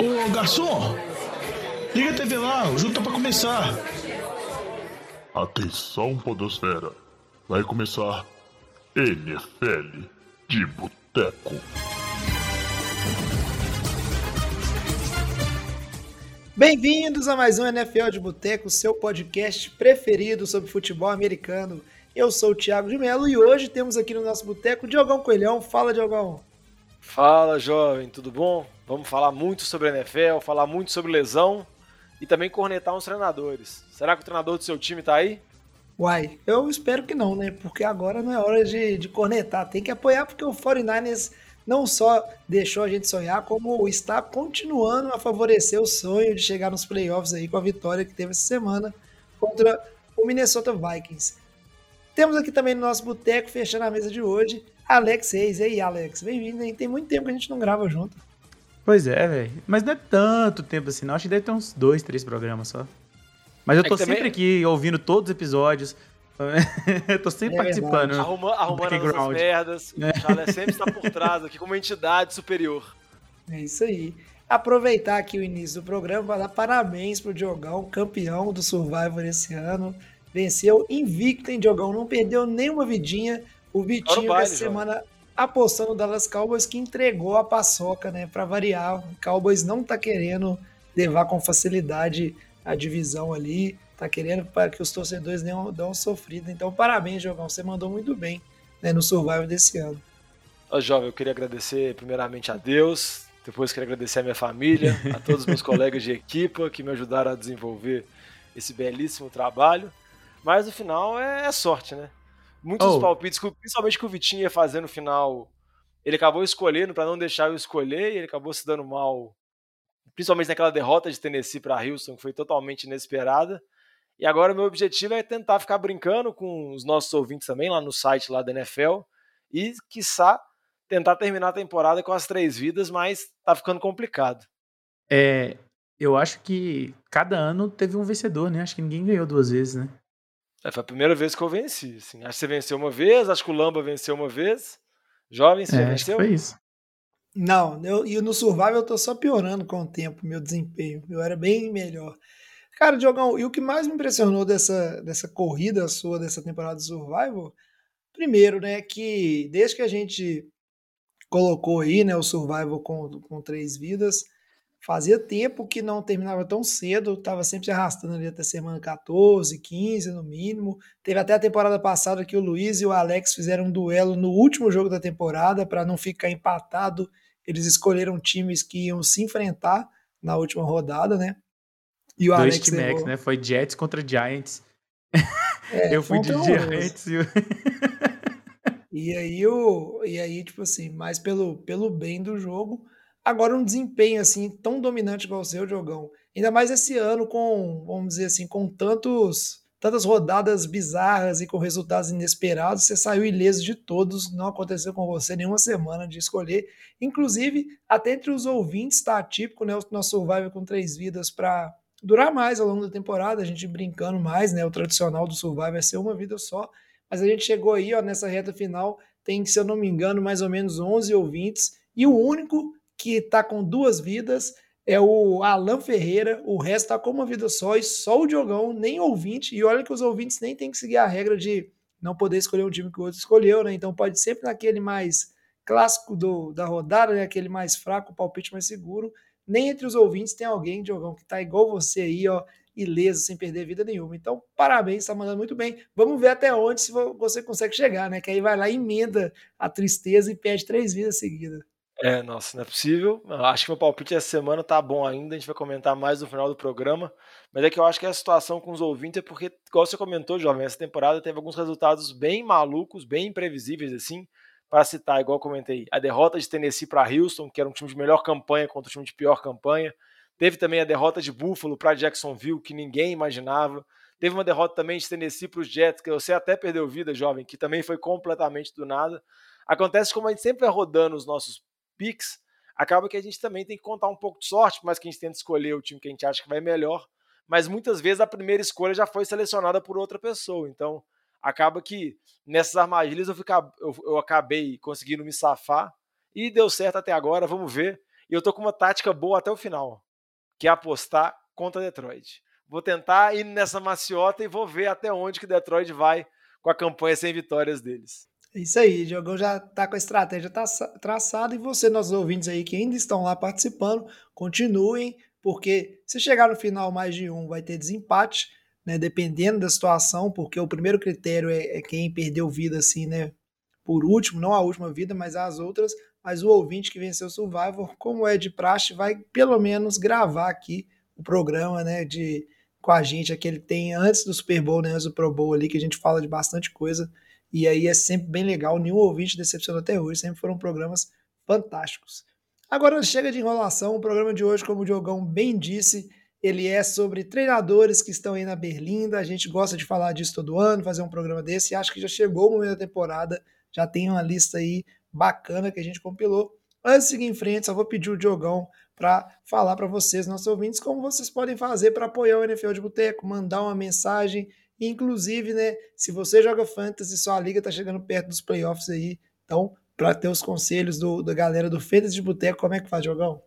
Ô garçom, liga a TV lá, o jogo tá pra começar. Atenção, Podosfera. Vai começar NFL de Boteco. Bem-vindos a mais um NFL de Boteco, seu podcast preferido sobre futebol americano. Eu sou o Thiago de Mello e hoje temos aqui no nosso boteco Diogão Coelhão. Fala, Diogão. Fala, jovem, tudo bom? Vamos falar muito sobre a NFL, falar muito sobre lesão e também cornetar uns treinadores. Será que o treinador do seu time tá aí? Uai, eu espero que não, né? Porque agora não é hora de, de cornetar. Tem que apoiar porque o 49ers não só deixou a gente sonhar, como está continuando a favorecer o sonho de chegar nos playoffs aí com a vitória que teve essa semana contra o Minnesota Vikings. Temos aqui também no nosso boteco, fechando a mesa de hoje, Alex Reis. E aí, Alex, bem-vindo, hein? Tem muito tempo que a gente não grava junto. Pois é, velho. Mas não é tanto tempo assim, não. Acho que deve ter uns dois, três programas só. Mas eu tô é sempre também... aqui ouvindo todos os episódios. eu tô sempre é participando. Arruma, arrumando as merdas. É. O Charles sempre está por trás aqui como uma entidade superior. É isso aí. Aproveitar aqui o início do programa para dar parabéns pro Diogão, campeão do Survivor esse ano. Venceu invicto, em Diogão? Não perdeu nenhuma vidinha. O Vitinho, baile, essa semana, apostando no Dallas Cowboys, que entregou a paçoca, né? Para variar. O Cowboys não tá querendo levar com facilidade a divisão ali. Tá querendo para que os torcedores não dão sofrida. Então, parabéns, Diogão. Você mandou muito bem né, no Survival desse ano. Ô, jovem, eu queria agradecer primeiramente a Deus, depois queria agradecer a minha família, a todos os meus colegas de equipa que me ajudaram a desenvolver esse belíssimo trabalho. Mas no final é, é sorte, né? Muitos oh. palpites, principalmente que o Vitinho ia fazer no final, ele acabou escolhendo para não deixar eu escolher e ele acabou se dando mal, principalmente naquela derrota de Tennessee para Houston, que foi totalmente inesperada. E agora o meu objetivo é tentar ficar brincando com os nossos ouvintes também lá no site lá da NFL e, quiçá, tentar terminar a temporada com as três vidas, mas tá ficando complicado. É, eu acho que cada ano teve um vencedor, né? Acho que ninguém ganhou duas vezes, né? É, foi a primeira vez que eu venci. Assim. Acho que você venceu uma vez, acho que o Lamba venceu uma vez. Jovem, você é, já venceu? Foi isso. Não, eu, e no Survival eu tô só piorando com o tempo, meu desempenho. Eu era bem melhor. Cara, Diogão, e o que mais me impressionou dessa, dessa corrida sua, dessa temporada de Survival, primeiro, né, que desde que a gente colocou aí, né, o Survival com, com três vidas, Fazia tempo que não terminava tão cedo, estava sempre se arrastando ali até semana 14, 15 no mínimo. Teve até a temporada passada que o Luiz e o Alex fizeram um duelo no último jogo da temporada para não ficar empatado. Eles escolheram times que iam se enfrentar na última rodada, né? E o Dois Alex levou... né? Foi Jets contra Giants. É, eu fui de Giants. E... e aí, o, e aí, tipo assim, mais pelo, pelo bem do jogo, Agora, um desempenho assim tão dominante igual o seu, Diogão, ainda mais esse ano com, vamos dizer assim, com tantos tantas rodadas bizarras e com resultados inesperados, você saiu ileso de todos, não aconteceu com você nenhuma semana de escolher. Inclusive, até entre os ouvintes está atípico, né? O nosso Survivor com três vidas para durar mais ao longo da temporada, a gente brincando mais, né? O tradicional do Survivor é ser uma vida só, mas a gente chegou aí, ó, nessa reta final, tem, se eu não me engano, mais ou menos 11 ouvintes, e o único que está com duas vidas é o Alan Ferreira, o resto está com uma vida só, e só o Diogão, nem ouvinte, e olha que os ouvintes nem tem que seguir a regra de não poder escolher um time que o outro escolheu, né? Então pode sempre naquele mais clássico do, da rodada, né? aquele mais fraco, palpite mais seguro. Nem entre os ouvintes tem alguém, Diogão, que tá igual você aí, ó, ileso, sem perder vida nenhuma. Então, parabéns, tá mandando muito bem. Vamos ver até onde se você consegue chegar, né? Que aí vai lá, emenda a tristeza e perde três vidas seguidas. É, nossa, não é possível. Acho que meu palpite essa semana tá bom ainda, a gente vai comentar mais no final do programa. Mas é que eu acho que a situação com os ouvintes é porque, igual você comentou, jovem, essa temporada teve alguns resultados bem malucos, bem imprevisíveis, assim. Para citar, igual eu comentei, a derrota de Tennessee para Houston, que era um time de melhor campanha contra um time de pior campanha. Teve também a derrota de Buffalo para Jacksonville, que ninguém imaginava. Teve uma derrota também de Tennessee para os Jets, que você até perdeu vida, jovem, que também foi completamente do nada. Acontece como a gente sempre vai rodando os nossos picks, acaba que a gente também tem que contar um pouco de sorte, mas que a gente tenta escolher o time que a gente acha que vai melhor. Mas muitas vezes a primeira escolha já foi selecionada por outra pessoa. Então acaba que nessas armadilhas eu, fica, eu, eu acabei conseguindo me safar e deu certo até agora. Vamos ver. E eu tô com uma tática boa até o final, que é apostar contra Detroit. Vou tentar ir nessa maciota e vou ver até onde que Detroit vai com a campanha sem vitórias deles. É isso aí, Diogão já tá com a estratégia traçada e você, nossos ouvintes aí que ainda estão lá participando, continuem, porque se chegar no final mais de um, vai ter desempate, né? Dependendo da situação, porque o primeiro critério é, é quem perdeu vida, assim, né? Por último, não a última vida, mas as outras. Mas o ouvinte que venceu o Survivor, como é de praxe, vai pelo menos gravar aqui o programa, né? De, com a gente, aquele tem antes do Super Bowl, né? Antes do Pro Bowl ali, que a gente fala de bastante coisa. E aí é sempre bem legal. Nenhum ouvinte decepcionou até hoje. Sempre foram programas fantásticos. Agora chega de enrolação. O programa de hoje, como o Diogão bem disse, ele é sobre treinadores que estão aí na Berlinda. A gente gosta de falar disso todo ano, fazer um programa desse. E acho que já chegou o momento da temporada. Já tem uma lista aí bacana que a gente compilou. Antes de seguir em frente, só vou pedir o Diogão para falar para vocês, nossos ouvintes, como vocês podem fazer para apoiar o NFL de Boteco, mandar uma mensagem. Inclusive, né, se você joga Fantasy, sua liga está chegando perto dos playoffs aí. Então, para ter os conselhos do, da galera do Fantasy de Boteco, como é que faz, Diogão?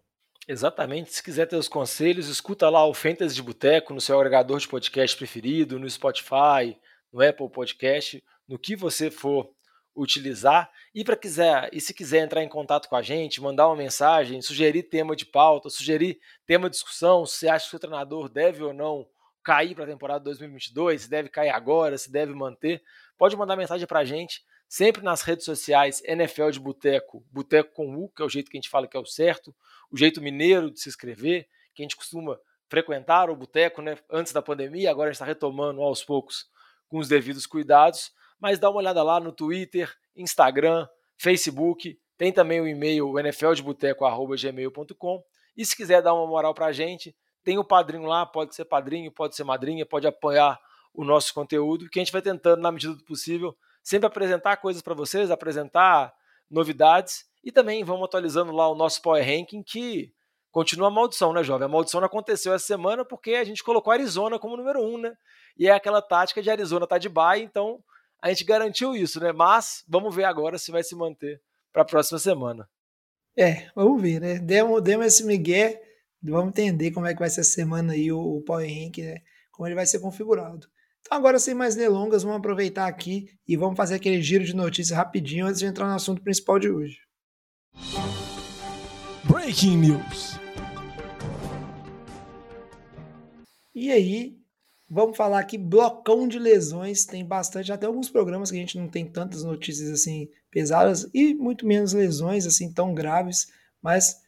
Exatamente. Se quiser ter os conselhos, escuta lá o Fantasy de Boteco no seu agregador de podcast preferido, no Spotify, no Apple Podcast, no que você for utilizar. E para quiser, e se quiser entrar em contato com a gente, mandar uma mensagem, sugerir tema de pauta, sugerir tema de discussão, se acha que o treinador deve ou não cair para a temporada 2022, se deve cair agora, se deve manter, pode mandar mensagem para a gente sempre nas redes sociais NFL de Boteco, Boteco com U, que é o jeito que a gente fala que é o certo, o jeito mineiro de se inscrever, que a gente costuma frequentar o boteco né, antes da pandemia, agora está retomando aos poucos com os devidos cuidados, mas dá uma olhada lá no Twitter, Instagram, Facebook, tem também o e-mail nfldeboteco.gmail.com e se quiser dar uma moral para a gente, tem o padrinho lá, pode ser padrinho, pode ser madrinha, pode apoiar o nosso conteúdo, que a gente vai tentando, na medida do possível, sempre apresentar coisas para vocês, apresentar novidades e também vamos atualizando lá o nosso Power Ranking que continua a maldição, né, jovem? A maldição não aconteceu essa semana porque a gente colocou Arizona como número um, né? E é aquela tática de Arizona tá de bye, então a gente garantiu isso, né? Mas vamos ver agora se vai se manter para a próxima semana. É, vamos ver, né? Demos, demos esse migué, vamos entender como é que vai ser a semana aí o, o Power Ranking, né? Como ele vai ser configurado. Então, agora, sem mais delongas, vamos aproveitar aqui e vamos fazer aquele giro de notícias rapidinho antes de entrar no assunto principal de hoje. Breaking News. E aí, vamos falar aqui blocão de lesões. Tem bastante, até alguns programas que a gente não tem tantas notícias assim pesadas e muito menos lesões assim tão graves, mas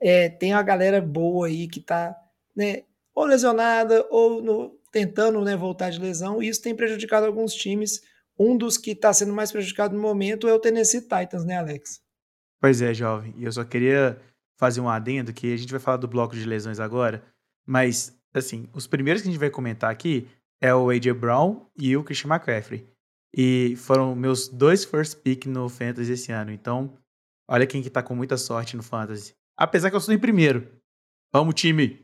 é, tem a galera boa aí que tá, né, ou lesionada ou no, tentando né, voltar de lesão, e isso tem prejudicado alguns times. Um dos que está sendo mais prejudicado no momento é o Tennessee Titans, né, Alex? Pois é, jovem. E eu só queria fazer um adendo que a gente vai falar do bloco de lesões agora, mas, assim, os primeiros que a gente vai comentar aqui é o A.J. Brown e o Christian McCaffrey. E foram meus dois first pick no Fantasy esse ano. Então, olha quem que tá com muita sorte no Fantasy. Apesar que eu sou em primeiro. Vamos, time!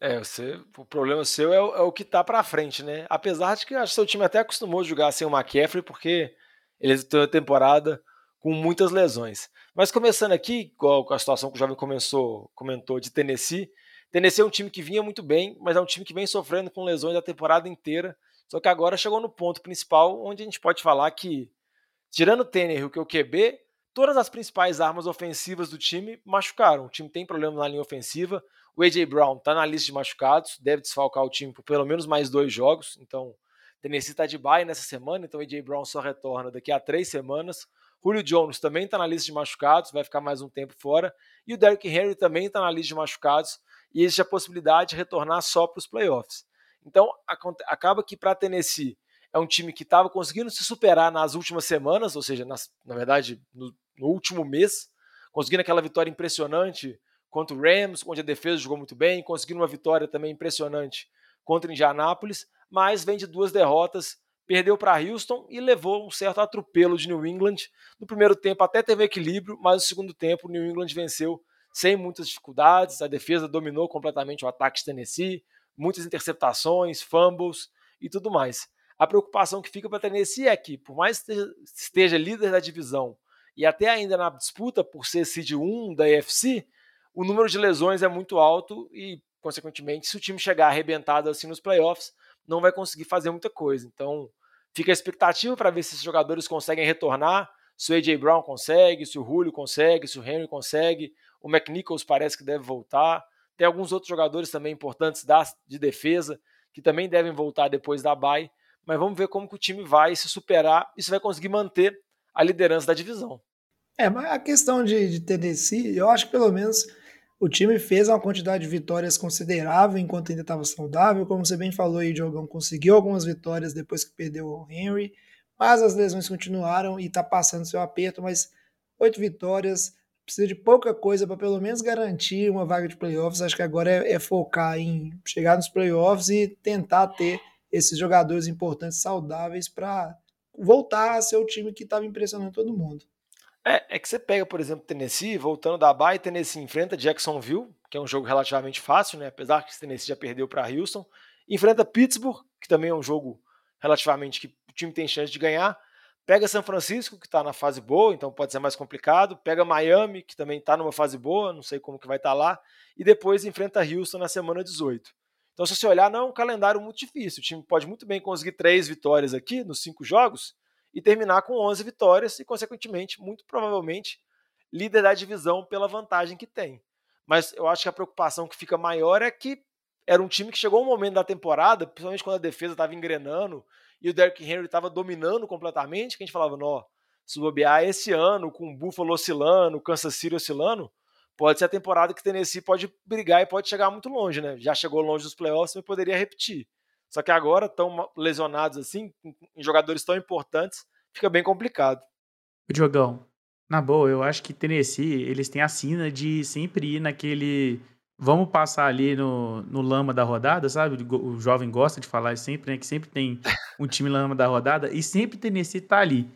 É, você, o problema seu é, é o que tá pra frente, né? Apesar de que acho que seu time até acostumou a jogar sem o McCaffrey, porque ele tem uma temporada com muitas lesões. Mas começando aqui, com a situação que o jovem começou, comentou de Tennessee, Tennessee é um time que vinha muito bem, mas é um time que vem sofrendo com lesões a temporada inteira. Só que agora chegou no ponto principal, onde a gente pode falar que, tirando o Tannehill, que é o QB, todas as principais armas ofensivas do time machucaram. O time tem problemas na linha ofensiva. O A.J. Brown está na lista de machucados, deve desfalcar o time por pelo menos mais dois jogos. Então, Tennessee está de bye nessa semana, então o A.J. Brown só retorna daqui a três semanas. Julio Jones também está na lista de machucados, vai ficar mais um tempo fora. E o Derrick Henry também está na lista de machucados e existe a possibilidade de retornar só para os playoffs. Então, acaba que para Tennessee é um time que estava conseguindo se superar nas últimas semanas, ou seja, nas, na verdade, no, no último mês, conseguindo aquela vitória impressionante contra o Rams, onde a defesa jogou muito bem, conseguindo uma vitória também impressionante contra Indianápolis, mas vem de duas derrotas, perdeu para Houston e levou um certo atropelo de New England. No primeiro tempo até teve equilíbrio, mas no segundo tempo New England venceu sem muitas dificuldades, a defesa dominou completamente o ataque de Tennessee, muitas interceptações, fumbles e tudo mais. A preocupação que fica para Tennessee é que, por mais que esteja líder da divisão e até ainda na disputa por ser seed 1 da AFC, o número de lesões é muito alto e, consequentemente, se o time chegar arrebentado assim nos playoffs, não vai conseguir fazer muita coisa. Então, fica a expectativa para ver se esses jogadores conseguem retornar, se o AJ Brown consegue, se o Julio consegue, se o Henry consegue, o McNichols parece que deve voltar. Tem alguns outros jogadores também importantes da, de defesa que também devem voltar depois da bye, mas vamos ver como que o time vai se superar e se vai conseguir manter a liderança da divisão. É, mas a questão de, de Tennessee, eu acho que pelo menos o time fez uma quantidade de vitórias considerável enquanto ainda estava saudável. Como você bem falou aí, Diogão conseguiu algumas vitórias depois que perdeu o Henry, mas as lesões continuaram e está passando seu aperto. Mas oito vitórias, precisa de pouca coisa para pelo menos garantir uma vaga de playoffs. Acho que agora é, é focar em chegar nos playoffs e tentar ter esses jogadores importantes saudáveis para voltar a ser o time que estava impressionando todo mundo. É, é que você pega, por exemplo, Tennessee, voltando da Bay, Tennessee enfrenta Jacksonville, que é um jogo relativamente fácil, né? Apesar que Tennessee já perdeu para Houston. Enfrenta Pittsburgh, que também é um jogo relativamente que o time tem chance de ganhar. Pega São Francisco, que está na fase boa, então pode ser mais complicado. Pega Miami, que também está numa fase boa, não sei como que vai estar tá lá. E depois enfrenta Houston na semana 18. Então, se você olhar, não é um calendário muito difícil. O time pode muito bem conseguir três vitórias aqui nos cinco jogos e terminar com 11 vitórias e, consequentemente, muito provavelmente, líder da divisão pela vantagem que tem. Mas eu acho que a preocupação que fica maior é que era um time que chegou um momento da temporada, principalmente quando a defesa estava engrenando e o Derrick Henry estava dominando completamente, que a gente falava, nó, se bobear esse ano, com o Buffalo oscilando, o Kansas City oscilando, pode ser a temporada que o Tennessee pode brigar e pode chegar muito longe, né? Já chegou longe dos playoffs, mas poderia repetir. Só que agora, tão lesionados assim, em jogadores tão importantes, fica bem complicado. Diogão, na boa, eu acho que Tennessee, eles têm a sina de sempre ir naquele. Vamos passar ali no, no lama da rodada, sabe? O jovem gosta de falar sempre, né? Que sempre tem um time lama da rodada e sempre Tennessee tá ali.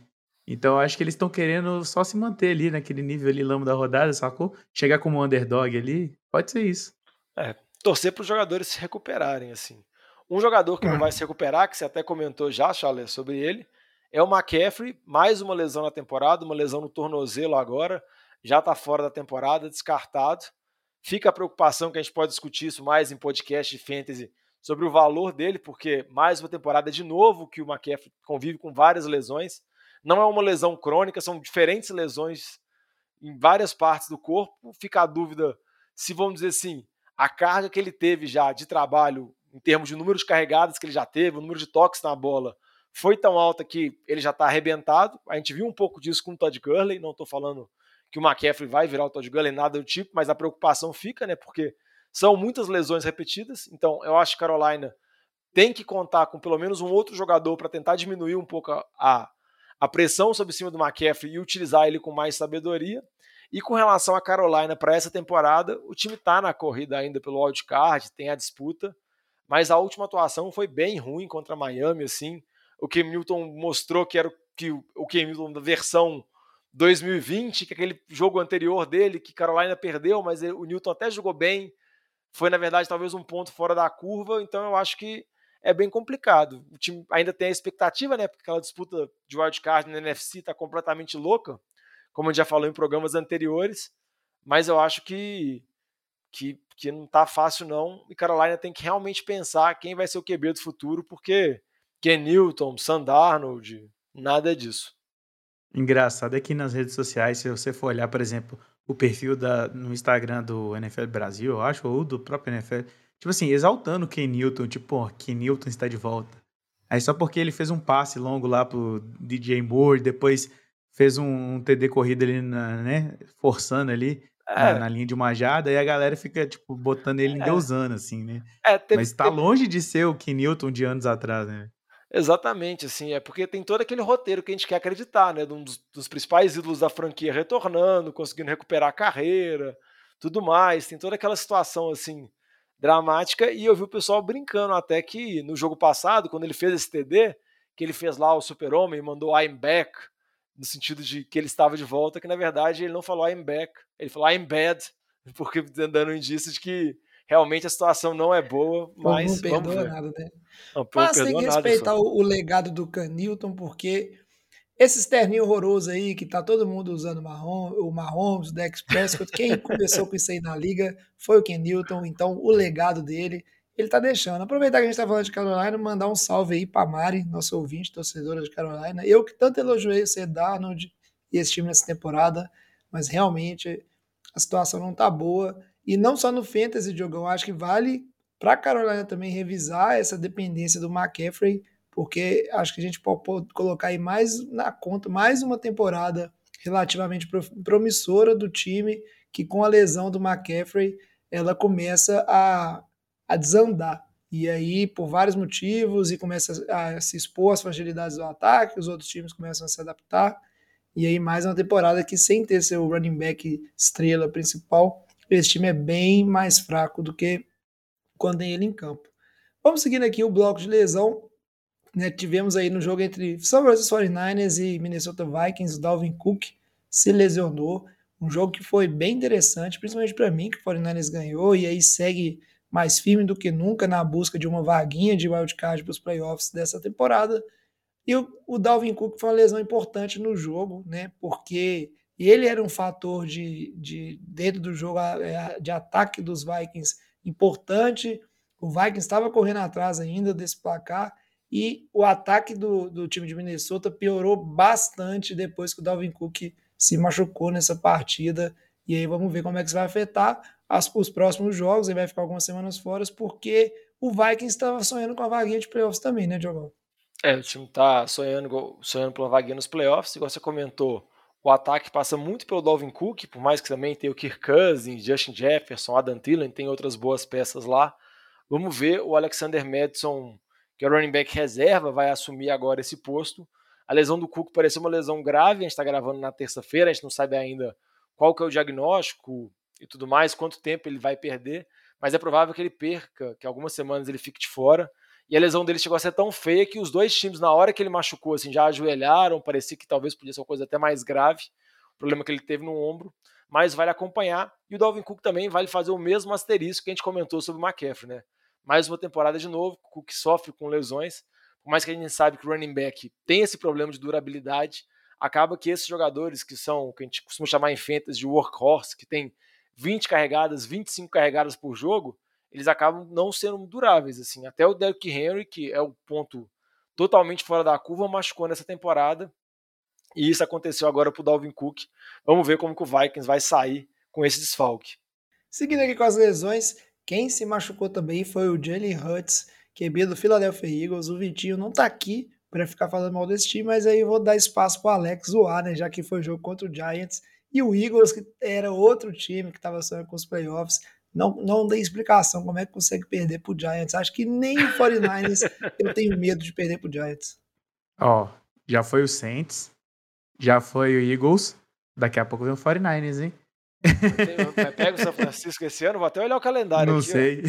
Então eu acho que eles estão querendo só se manter ali naquele nível ali lama da rodada, sacou? Chegar como underdog ali, pode ser isso. É, torcer para os jogadores se recuperarem, assim. Um jogador que não vai se recuperar, que você até comentou já, Charles, sobre ele, é o McCaffrey, mais uma lesão na temporada, uma lesão no tornozelo agora, já está fora da temporada, descartado. Fica a preocupação que a gente pode discutir isso mais em podcast de fantasy sobre o valor dele, porque mais uma temporada de novo que o McCaffrey convive com várias lesões. Não é uma lesão crônica, são diferentes lesões em várias partes do corpo. Fica a dúvida se, vamos dizer assim, a carga que ele teve já de trabalho em termos de número de carregadas que ele já teve, o número de toques na bola, foi tão alta que ele já está arrebentado. A gente viu um pouco disso com o Todd Gurley. Não estou falando que o McCaffrey vai virar o Todd Gurley, nada do tipo, mas a preocupação fica, né? Porque são muitas lesões repetidas. Então, eu acho que Carolina tem que contar com pelo menos um outro jogador para tentar diminuir um pouco a, a pressão sobre cima do McCaffrey e utilizar ele com mais sabedoria. E com relação a Carolina para essa temporada, o time está na corrida ainda pelo wildcard, tem a disputa mas a última atuação foi bem ruim contra Miami, assim. O que Milton mostrou que era o que o Cam Newton da versão 2020, que é aquele jogo anterior dele, que Carolina perdeu, mas o Newton até jogou bem. Foi, na verdade, talvez um ponto fora da curva, então eu acho que é bem complicado. O time ainda tem a expectativa, né? Porque aquela disputa de wildcard na NFC está completamente louca, como a gente já falou em programas anteriores, mas eu acho que que, que não tá fácil não, e Carolina tem que realmente pensar quem vai ser o QB do futuro, porque Ken Newton, Sandarnold, nada disso. Engraçado é que nas redes sociais, se você for olhar, por exemplo, o perfil da, no Instagram do NFL Brasil, eu acho, ou do próprio NFL, tipo assim, exaltando o Ken Newton, tipo, pô, Ken Newton está de volta. Aí só porque ele fez um passe longo lá pro DJ Moore, depois fez um, um TD corrida ali, na, né, forçando ali, é. na, na, linha de uma jada, e a galera fica, tipo, botando ele em é. deusando, assim, né? É, teve, Mas tá teve... longe de ser o Kenilton de anos atrás, né? Exatamente, assim, é porque tem todo aquele roteiro que a gente quer acreditar, né? Um dos, dos principais ídolos da franquia retornando, conseguindo recuperar a carreira, tudo mais. Tem toda aquela situação, assim, dramática. E eu vi o pessoal brincando até que no jogo passado, quando ele fez esse TD, que ele fez lá o super-homem, mandou I'm back, no sentido de que ele estava de volta, que na verdade ele não falou I'm back, ele falou I'm bad, porque dando um indício de que realmente a situação não é boa, mas não perdoa nada, né? Não, mas tem que respeitar o, o, legado do Canilton, porque esse terninho horroroso aí, que tá todo mundo usando o Mahomes, o Mahomes, o Dex Prescott, quem começou com isso aí na liga foi o Ken Newton, então o legado dele, ele tá deixando. Aproveitar que a gente tá falando de Carolina, mandar um salve aí pra Mari, nosso ouvinte, torcedora de Carolina. Eu que tanto elogiei o C. Darnold e esse time nessa temporada, mas realmente a situação não tá boa. E não só no Fantasy, Diogão, acho que vale para Carolina também revisar essa dependência do McCaffrey, porque acho que a gente pode colocar aí mais na conta, mais uma temporada relativamente promissora do time, que com a lesão do McCaffrey, ela começa a, a desandar. E aí, por vários motivos, e começa a se expor às fragilidades do ataque, os outros times começam a se adaptar. E aí, mais uma temporada que, sem ter seu running back estrela principal, esse time é bem mais fraco do que quando tem ele em campo. Vamos seguindo aqui o bloco de lesão. Né, tivemos aí no jogo entre São Francisco 49ers e Minnesota Vikings, o Dalvin Cook se lesionou. Um jogo que foi bem interessante, principalmente para mim, que o 49ers ganhou e aí segue mais firme do que nunca na busca de uma vaguinha de wildcard para os playoffs dessa temporada. E o, o Dalvin Cook foi uma lesão importante no jogo, né? Porque ele era um fator de, de dentro do jogo de ataque dos Vikings importante. O Vikings estava correndo atrás ainda desse placar e o ataque do, do time de Minnesota piorou bastante depois que o Dalvin Cook se machucou nessa partida. E aí vamos ver como é que isso vai afetar as, os próximos jogos. Ele vai ficar algumas semanas fora, porque o Vikings estava sonhando com a vaguinha de playoffs também, né, Diogo? É, o time está sonhando, sonhando pela vaguinha nos playoffs, igual você comentou. O ataque passa muito pelo Dalvin Cook, por mais que também tenha o Kirk Cousins, Justin Jefferson, Adam Thielen, tem outras boas peças lá. Vamos ver o Alexander Madison, que é o running back reserva, vai assumir agora esse posto. A lesão do Cook pareceu uma lesão grave, a gente está gravando na terça-feira, a gente não sabe ainda qual que é o diagnóstico e tudo mais, quanto tempo ele vai perder, mas é provável que ele perca, que algumas semanas ele fique de fora. E a lesão dele chegou a ser tão feia que os dois times, na hora que ele machucou, assim, já ajoelharam, parecia que talvez podia ser uma coisa até mais grave, o problema que ele teve no ombro, mas vale acompanhar. E o Dalvin Cook também vale fazer o mesmo asterisco que a gente comentou sobre o McCaffrey, né? Mais uma temporada de novo, o Cook sofre com lesões, por mais que a gente sabe que o running back tem esse problema de durabilidade, acaba que esses jogadores que são, o que a gente costuma chamar em fantasy de workhorse, que tem 20 carregadas, 25 carregadas por jogo, eles acabam não sendo duráveis. assim. Até o Derrick Henry, que é o ponto totalmente fora da curva, machucou nessa temporada. E isso aconteceu agora para o Dalvin Cook. Vamos ver como que o Vikings vai sair com esse desfalque. Seguindo aqui com as lesões, quem se machucou também foi o Jalen Hurts, QB do Philadelphia Eagles. O Vitinho não está aqui para ficar falando mal desse time, mas aí vou dar espaço para Alex zoar, né? Já que foi jogo contra o Giants. E o Eagles, que era outro time que estava sonhando com os playoffs, não, não dei explicação como é que consegue perder pro Giants. Acho que nem o 49ers eu tenho medo de perder pro Giants. Ó, já foi o Saints, já foi o Eagles, daqui a pouco vem o 49ers, hein? Pega o São Francisco esse ano, vou até olhar o calendário. Não aqui, sei.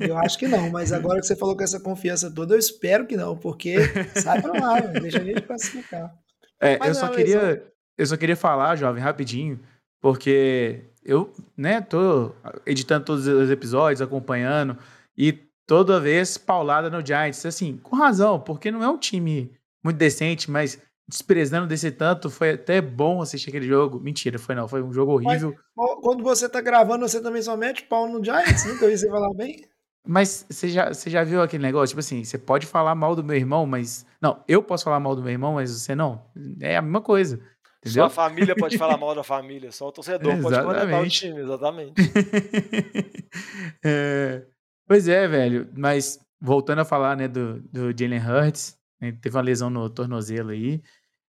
Ó. Eu acho que não, mas agora que você falou com essa confiança toda, eu espero que não, porque sai pra lá, deixa a gente classificar. É, eu só queria, eu só queria falar, jovem, rapidinho, porque eu, né, tô editando todos os episódios, acompanhando, e toda vez paulada no Giants. Assim, com razão, porque não é um time muito decente, mas desprezando desse tanto, foi até bom assistir aquele jogo. Mentira, foi não, foi um jogo horrível. Mas, quando você tá gravando, você também só mete pau no Giants? Nunca vi você falar bem? Mas você já, você já viu aquele negócio? Tipo assim, você pode falar mal do meu irmão, mas. Não, eu posso falar mal do meu irmão, mas você não. É a mesma coisa. Entendeu? Só a família pode falar mal da família, só o torcedor pode comentar o time, exatamente. é, pois é, velho. Mas voltando a falar né, do, do Jalen Hurts, né, teve uma lesão no tornozelo aí.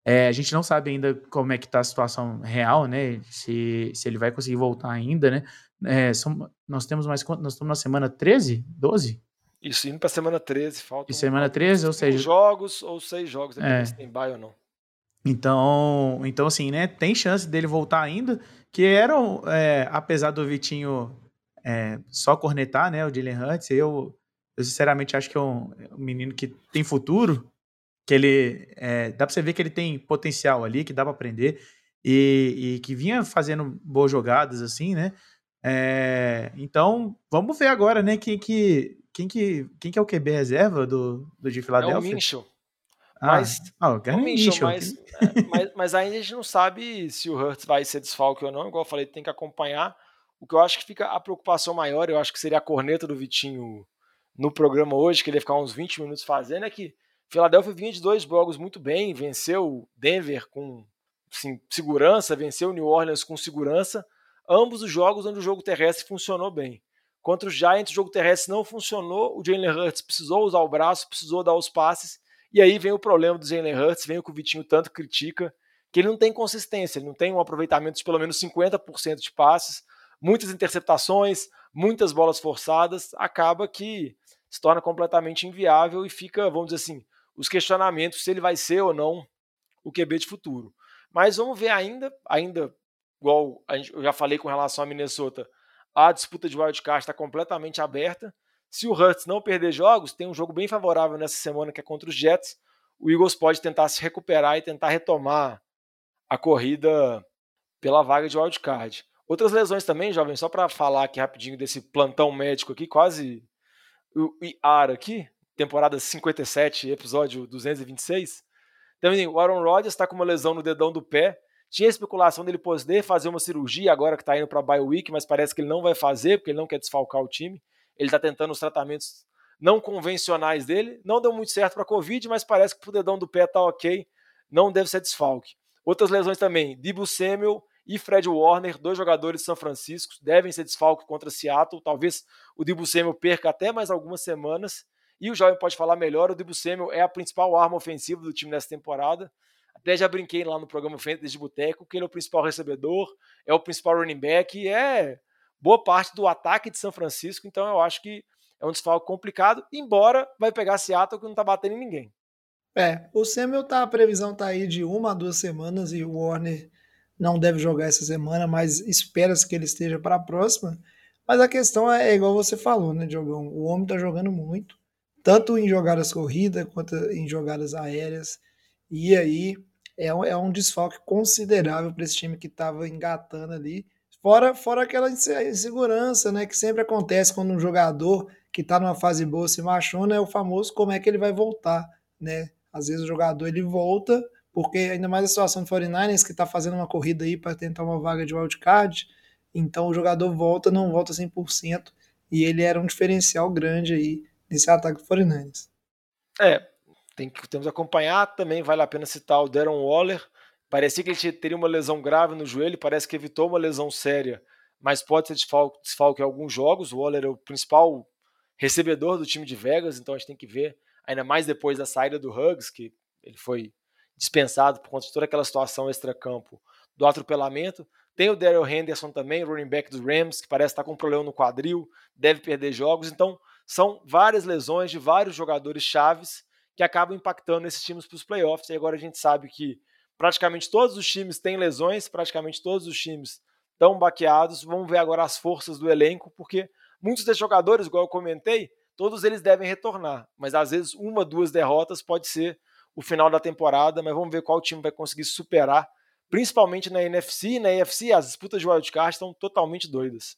É, a gente não sabe ainda como é que tá a situação real, né? Se, se ele vai conseguir voltar ainda, né? É, são, nós temos mais quanto? Nós estamos na semana 13? 12? Isso, indo pra semana 13, falta. E semana 13, ou seja. jogos ou seis jogos, dependendo é. se tem bye ou não. Então, então assim, né? Tem chance dele voltar ainda. Que era, é, apesar do Vitinho é, só cornetar, né? O Dylan Hurts, eu, eu sinceramente acho que é um, um menino que tem futuro. Que ele. É, dá pra você ver que ele tem potencial ali, que dá pra aprender. E, e que vinha fazendo boas jogadas, assim, né? É, então, vamos ver agora, né? Quem que, quem que, quem que é o QB reserva do, do de Filadélfia? É o Minchel. Mas, ah, Minshew, mas, é, mas, mas ainda a gente não sabe se o Hurts vai ser desfalque ou não. Igual eu falei, tem que acompanhar. O que eu acho que fica a preocupação maior, eu acho que seria a corneta do Vitinho no programa hoje, que ele ia ficar uns 20 minutos fazendo, é que Philadelphia vinha de dois jogos muito bem, venceu Denver com assim, segurança, venceu New Orleans com segurança, ambos os jogos onde o jogo terrestre funcionou bem. Contra os Giants, o jogo terrestre não funcionou, o Jalen Hurts precisou usar o braço, precisou dar os passes, e aí vem o problema do Jalen Hurts, vem o que o Vitinho tanto critica, que ele não tem consistência, ele não tem um aproveitamento de pelo menos 50% de passes, muitas interceptações, muitas bolas forçadas, acaba que se torna completamente inviável e fica, vamos dizer assim, os questionamentos se ele vai ser ou não o QB de futuro. Mas vamos ver ainda, ainda igual eu já falei com relação a Minnesota, a disputa de wildcard está completamente aberta. Se o Hurts não perder jogos, tem um jogo bem favorável nessa semana que é contra os Jets. O Eagles pode tentar se recuperar e tentar retomar a corrida pela vaga de wildcard. Outras lesões também, jovem, só para falar aqui rapidinho desse plantão médico aqui, quase o IAR aqui, temporada 57, episódio 226. Também o Aaron Rodgers está com uma lesão no dedão do pé. Tinha especulação dele poder fazer uma cirurgia agora que está indo para a week, mas parece que ele não vai fazer, porque ele não quer desfalcar o time. Ele está tentando os tratamentos não convencionais dele. Não deu muito certo para a Covid, mas parece que o dedão do pé está ok. Não deve ser desfalque. Outras lesões também. Dibu Samuel e Fred Warner, dois jogadores de São Francisco, devem ser desfalque contra Seattle. Talvez o Dibu Samuel perca até mais algumas semanas. E o Jovem pode falar melhor, o Dibu Samuel é a principal arma ofensiva do time nessa temporada. Até já brinquei lá no programa Fantasy de Boteco que ele é o principal recebedor, é o principal running back e é boa parte do ataque de São Francisco. Então eu acho que é um desfalque complicado, embora vai pegar Seattle que não tá batendo em ninguém. É, o Samuel tá, a previsão tá aí de uma a duas semanas e o Warner não deve jogar essa semana, mas espera-se que ele esteja para a próxima. Mas a questão é, é igual você falou, né, Diogão? O homem está jogando muito, tanto em jogadas corridas quanto em jogadas aéreas. E aí é um, é um desfalque considerável para esse time que estava engatando ali. Fora, fora aquela insegurança né, que sempre acontece quando um jogador que está numa fase boa se machuca, é o famoso como é que ele vai voltar. Né? Às vezes o jogador ele volta porque ainda mais a situação do 49ers, que está fazendo uma corrida aí para tentar uma vaga de wildcard, então o jogador volta, não volta 100%, e ele era um diferencial grande aí nesse ataque do 49ers. É, tem que, temos que acompanhar, também vale a pena citar o Darren Waller, parecia que ele teria uma lesão grave no joelho, parece que evitou uma lesão séria, mas pode ser desfalque, desfalque em alguns jogos, o Waller é o principal recebedor do time de Vegas, então a gente tem que ver, ainda mais depois da saída do Huggs, que ele foi dispensado por conta de toda aquela situação extra-campo do atropelamento. Tem o Daryl Henderson também, running back dos Rams, que parece estar com um problema no quadril, deve perder jogos. Então, são várias lesões de vários jogadores chaves que acabam impactando esses times para os playoffs. E agora a gente sabe que praticamente todos os times têm lesões, praticamente todos os times estão baqueados. Vamos ver agora as forças do elenco, porque muitos desses jogadores, igual eu comentei, todos eles devem retornar, mas às vezes uma, duas derrotas pode ser o final da temporada, mas vamos ver qual time vai conseguir superar, principalmente na NFC e na AFC, as disputas de wildcard estão totalmente doidas.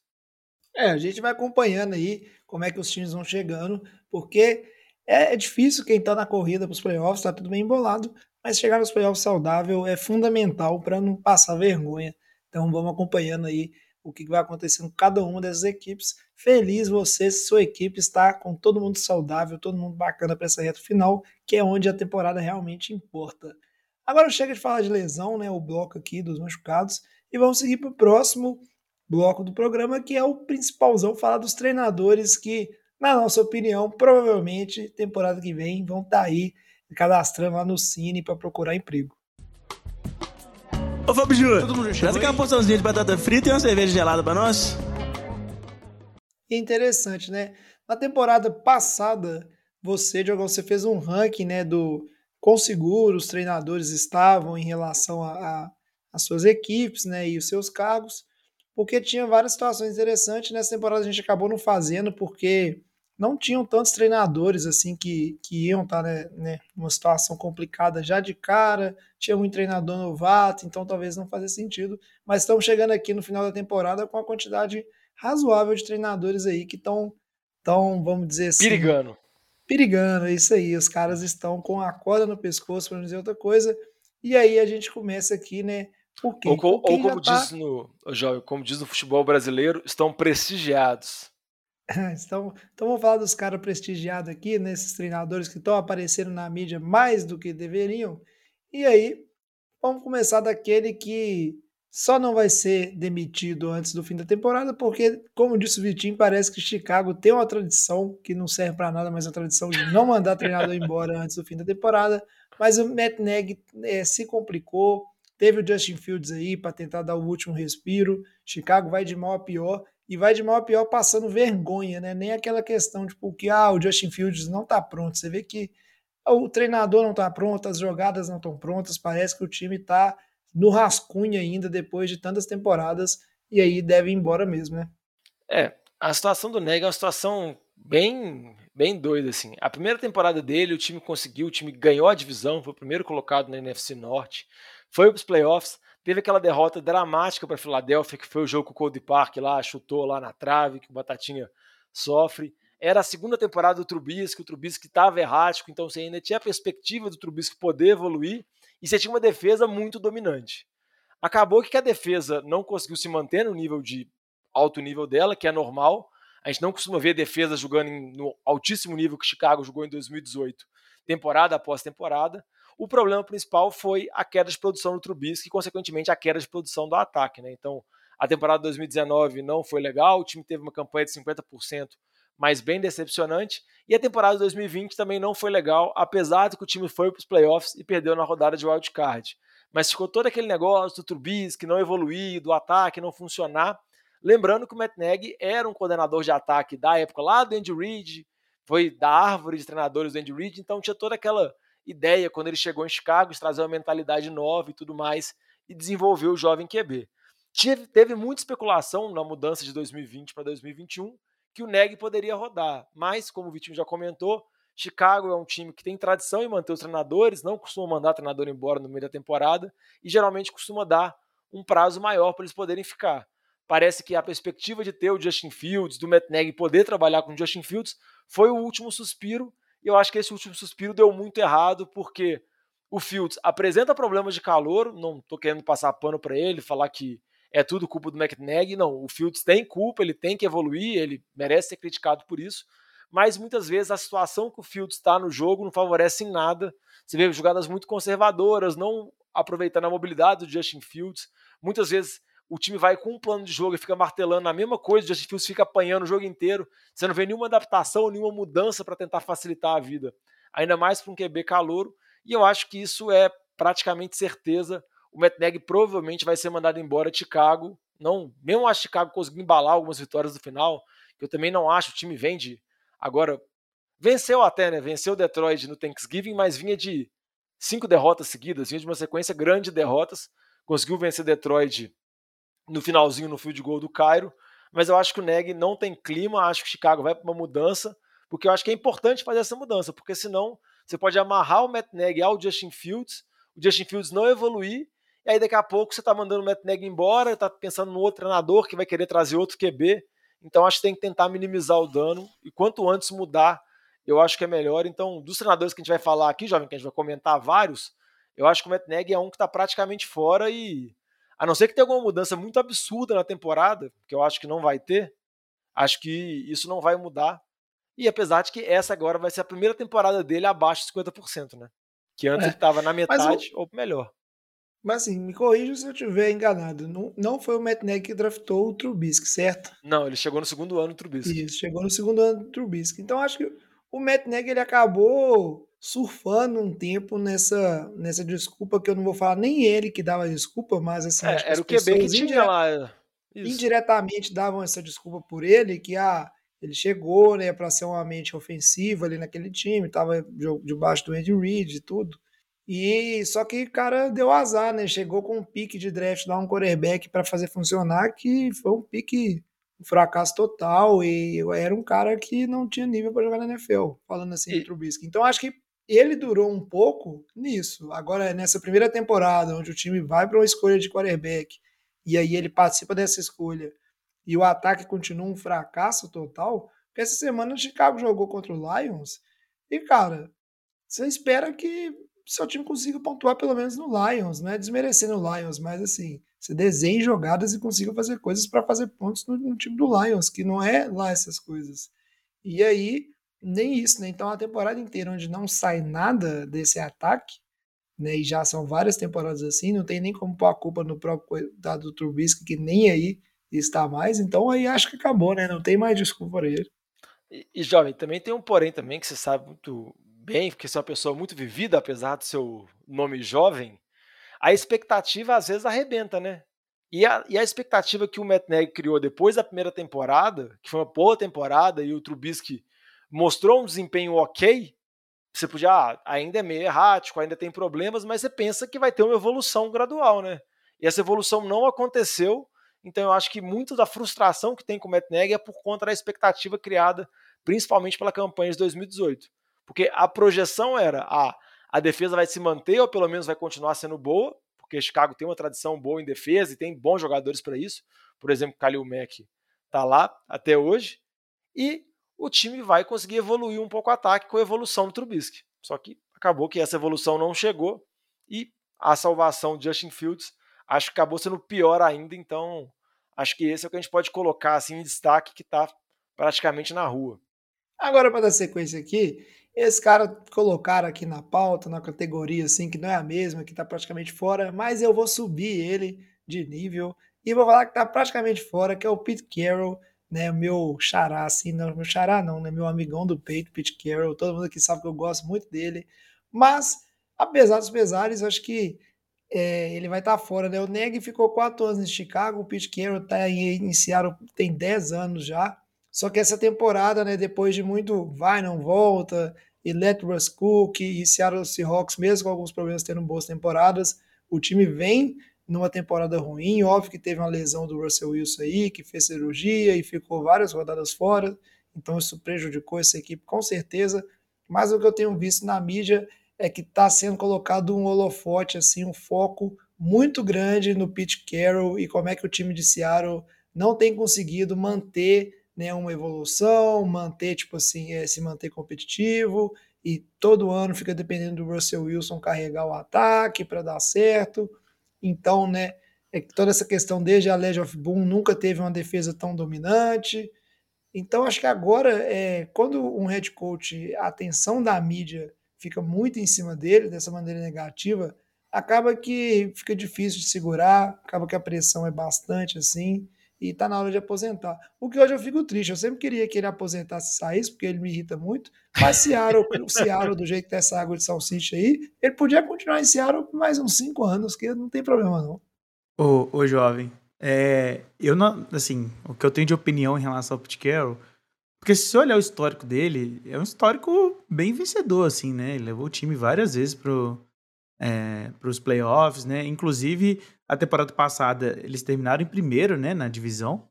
É, a gente vai acompanhando aí como é que os times vão chegando, porque é, é difícil quem está na corrida para os playoffs, está tudo bem embolado, mas chegar nos playoffs saudável é fundamental para não passar vergonha. Então vamos acompanhando aí o que vai acontecer com cada uma dessas equipes. Feliz você se sua equipe está com todo mundo saudável, todo mundo bacana para essa reta final, que é onde a temporada realmente importa. Agora chega de falar de lesão, né? O bloco aqui dos machucados, e vamos seguir para o próximo bloco do programa, que é o principalzão, falar dos treinadores que, na nossa opinião, provavelmente temporada que vem vão estar tá aí cadastrando lá no Cine para procurar emprego. Ô Fábio Júnior, traz aqui uma porçãozinha de batata frita e uma cerveja gelada pra nós. É interessante, né? Na temporada passada, você, Diogão, você fez um ranking, né, do quão seguros os treinadores estavam em relação às suas equipes, né, e os seus cargos, porque tinha várias situações interessantes. Nessa temporada a gente acabou não fazendo porque não tinham tantos treinadores assim que, que iam estar tá, né, né, numa situação complicada já de cara, tinha um treinador novato, então talvez não fazia sentido, mas estamos chegando aqui no final da temporada com uma quantidade razoável de treinadores aí que estão, tão, vamos dizer assim... Perigando. Perigando, é isso aí. Os caras estão com a corda no pescoço, para não dizer outra coisa. E aí a gente começa aqui, né? Quê? Ou, ou como, tá... diz no, jovem, como diz no futebol brasileiro, estão prestigiados. então, então vamos falar dos caras prestigiados aqui, nesses treinadores que estão aparecendo na mídia mais do que deveriam. E aí, vamos começar daquele que só não vai ser demitido antes do fim da temporada, porque, como disse o Vitinho, parece que Chicago tem uma tradição que não serve para nada, mas a tradição de não mandar treinador embora antes do fim da temporada. Mas o Matt Nagy é, se complicou, teve o Justin Fields aí para tentar dar o último respiro. Chicago vai de mal a pior e vai de mal a pior passando vergonha, né? Nem aquela questão tipo que ah, o Justin Fields não está pronto. Você vê que o treinador não está pronto, as jogadas não estão prontas, parece que o time está no rascunho ainda depois de tantas temporadas e aí deve ir embora mesmo, né? É, a situação do Neg é uma situação bem bem doida assim. A primeira temporada dele, o time conseguiu, o time ganhou a divisão, foi o primeiro colocado na NFC Norte, foi para os playoffs, teve aquela derrota dramática para a Filadélfia, que foi o jogo com o Cody Park lá, chutou lá na trave, que o Batatinha sofre. Era a segunda temporada do Trubisky, o Trubisky estava errático, então você ainda tinha a perspectiva do Trubisky poder evoluir e você tinha uma defesa muito dominante. Acabou que a defesa não conseguiu se manter no nível de alto nível dela, que é normal. A gente não costuma ver defesa jogando no altíssimo nível que Chicago jogou em 2018, temporada após temporada. O problema principal foi a queda de produção do Trubisky e, consequentemente, a queda de produção do ataque. Né? Então, a temporada 2019 não foi legal, o time teve uma campanha de 50%, mas bem decepcionante. E a temporada de 2020 também não foi legal, apesar de que o time foi para os playoffs e perdeu na rodada de wild card. Mas ficou todo aquele negócio do Trubisky não evoluir, do ataque não funcionar. Lembrando que o Matt Nagy era um coordenador de ataque da época lá do Andy Reid, foi da árvore de treinadores do Andy Reid, então tinha toda aquela ideia quando ele chegou em Chicago de trazer uma mentalidade nova e tudo mais e desenvolver o jovem QB. Teve, teve muita especulação na mudança de 2020 para 2021, que o Neg poderia rodar. Mas, como o Vitinho já comentou, Chicago é um time que tem tradição em manter os treinadores, não costuma mandar treinador embora no meio da temporada e geralmente costuma dar um prazo maior para eles poderem ficar. Parece que a perspectiva de ter o Justin Fields, do Matt Nagy poder trabalhar com o Justin Fields, foi o último suspiro. E eu acho que esse último suspiro deu muito errado, porque o Fields apresenta problemas de calor, não estou querendo passar pano para ele, falar que é tudo culpa do McNaghy. Não, o Fields tem culpa, ele tem que evoluir, ele merece ser criticado por isso. Mas muitas vezes a situação que o Fields está no jogo não favorece em nada. Você vê jogadas muito conservadoras, não aproveitando a mobilidade do Justin Fields. Muitas vezes o time vai com um plano de jogo e fica martelando a mesma coisa, o Justin Fields fica apanhando o jogo inteiro. Você não vê nenhuma adaptação, nenhuma mudança para tentar facilitar a vida. Ainda mais para um QB calouro. E eu acho que isso é praticamente certeza o Matt Nagy provavelmente vai ser mandado embora de Chicago. Não, mesmo a Chicago conseguindo embalar algumas vitórias no final, que eu também não acho, o time vende agora venceu até, né? Venceu o Detroit no Thanksgiving, mas vinha de cinco derrotas seguidas, vinha de uma sequência grande de derrotas. Conseguiu vencer Detroit no finalzinho no field goal do Cairo, mas eu acho que o Neg não tem clima, acho que Chicago vai para uma mudança, porque eu acho que é importante fazer essa mudança, porque senão você pode amarrar o Matt Neg ao Justin Fields, o Justin Fields não evoluir e aí daqui a pouco você está mandando o Matt Nagy embora, está pensando no outro treinador que vai querer trazer outro QB. Então acho que tem que tentar minimizar o dano e quanto antes mudar, eu acho que é melhor. Então, dos treinadores que a gente vai falar aqui, jovem, que a gente vai comentar vários, eu acho que o Matt Nagy é um que está praticamente fora e a não ser que tenha alguma mudança muito absurda na temporada, que eu acho que não vai ter, acho que isso não vai mudar. E apesar de que essa agora vai ser a primeira temporada dele abaixo de 50%, né? Que antes é, ele estava na metade ou melhor. Mas assim, me corrija se eu estiver enganado. Não, não foi o Matt Nagy que draftou o Trubisky, certo? Não, ele chegou no segundo ano do Trubisky. Isso, chegou no segundo ano do Trubisky. Então acho que o Matt Nagy ele acabou surfando um tempo nessa, nessa desculpa que eu não vou falar nem ele que dava desculpa, mas assim, é, era o QB que tinha lá. Isso. Indiretamente davam essa desculpa por ele, que ah, ele chegou né, para ser uma mente ofensiva ali naquele time, estava debaixo do Andy Reid e tudo. E só que o cara deu azar, né? Chegou com um pique de draft lá, um quarterback para fazer funcionar, que foi um pique um fracasso total e era um cara que não tinha nível para jogar na NFL, falando assim e... Trubisky. Então acho que ele durou um pouco nisso. Agora nessa primeira temporada, onde o time vai para uma escolha de quarterback e aí ele participa dessa escolha e o ataque continua um fracasso total, porque essa semana o Chicago jogou contra o Lions E, cara, você espera que seu time consiga pontuar pelo menos no Lions, não é desmerecendo o Lions, mas assim, você desenhe jogadas e consiga fazer coisas para fazer pontos no, no, time do Lions, que não é lá essas coisas. E aí, nem isso, né? Então a temporada inteira onde não sai nada desse ataque, né? E já são várias temporadas assim, não tem nem como pôr a culpa no próprio dado Trubisky, que nem aí está mais. Então aí acho que acabou, né? Não tem mais desculpa para ele. E, e, jovem, também tem um porém também que você sabe muito bem, porque você é uma pessoa muito vivida, apesar do seu nome jovem, a expectativa às vezes arrebenta, né? E a, e a expectativa que o Matt Nagy criou depois da primeira temporada, que foi uma boa temporada, e o Trubisky mostrou um desempenho ok, você podia, ah, ainda é meio errático, ainda tem problemas, mas você pensa que vai ter uma evolução gradual, né? E essa evolução não aconteceu, então eu acho que muito da frustração que tem com o Matt Nagy é por conta da expectativa criada, principalmente pela campanha de 2018. Porque a projeção era, ah, a defesa vai se manter ou pelo menos vai continuar sendo boa, porque Chicago tem uma tradição boa em defesa e tem bons jogadores para isso. Por exemplo, Khalil Mack está lá até hoje. E o time vai conseguir evoluir um pouco o ataque com a evolução do Trubisky. Só que acabou que essa evolução não chegou e a salvação de Justin Fields acho que acabou sendo pior ainda. Então, acho que esse é o que a gente pode colocar assim em destaque que está praticamente na rua. Agora, para dar sequência aqui, esse cara colocaram aqui na pauta, na categoria assim, que não é a mesma, que está praticamente fora, mas eu vou subir ele de nível e vou falar que está praticamente fora, que é o Pete Carroll, né, meu xará, assim, não, meu xará não, né, meu amigão do peito, Pete Carroll, todo mundo aqui sabe que eu gosto muito dele, mas, apesar dos pesares, acho que é, ele vai estar tá fora, né, o Neg ficou quatro anos em Chicago, o Pete Carroll em Seattle tem 10 anos já, só que essa temporada, né, depois de muito vai, não volta, e let Russ Cook e Seattle Seahawks, mesmo com alguns problemas tendo boas temporadas, o time vem numa temporada ruim. Óbvio que teve uma lesão do Russell Wilson aí, que fez cirurgia e ficou várias rodadas fora, então isso prejudicou essa equipe com certeza. Mas o que eu tenho visto na mídia é que está sendo colocado um holofote, assim, um foco muito grande no Pete Carroll e como é que o time de Seattle não tem conseguido manter né, uma evolução, manter, tipo assim, é, se manter competitivo, e todo ano fica dependendo do Russell Wilson carregar o ataque para dar certo. Então, né, é toda essa questão desde a Legend of Boom nunca teve uma defesa tão dominante. Então, acho que agora, é, quando um head coach, a atenção da mídia fica muito em cima dele, dessa maneira negativa, acaba que fica difícil de segurar, acaba que a pressão é bastante assim e tá na hora de aposentar. O que hoje eu fico triste, eu sempre queria que ele aposentasse e saísse, porque ele me irrita muito, mas Seattle, o Seattle, do jeito que tá essa água de salsicha aí, ele podia continuar em Seattle por mais uns cinco anos, que não tem problema não. Ô, ô jovem, é, eu não, assim, o que eu tenho de opinião em relação ao Pete Carroll, porque se você olhar o histórico dele, é um histórico bem vencedor, assim, né? Ele levou o time várias vezes pro, é, para os playoffs, né? Inclusive, a temporada passada eles terminaram em primeiro, né, na divisão.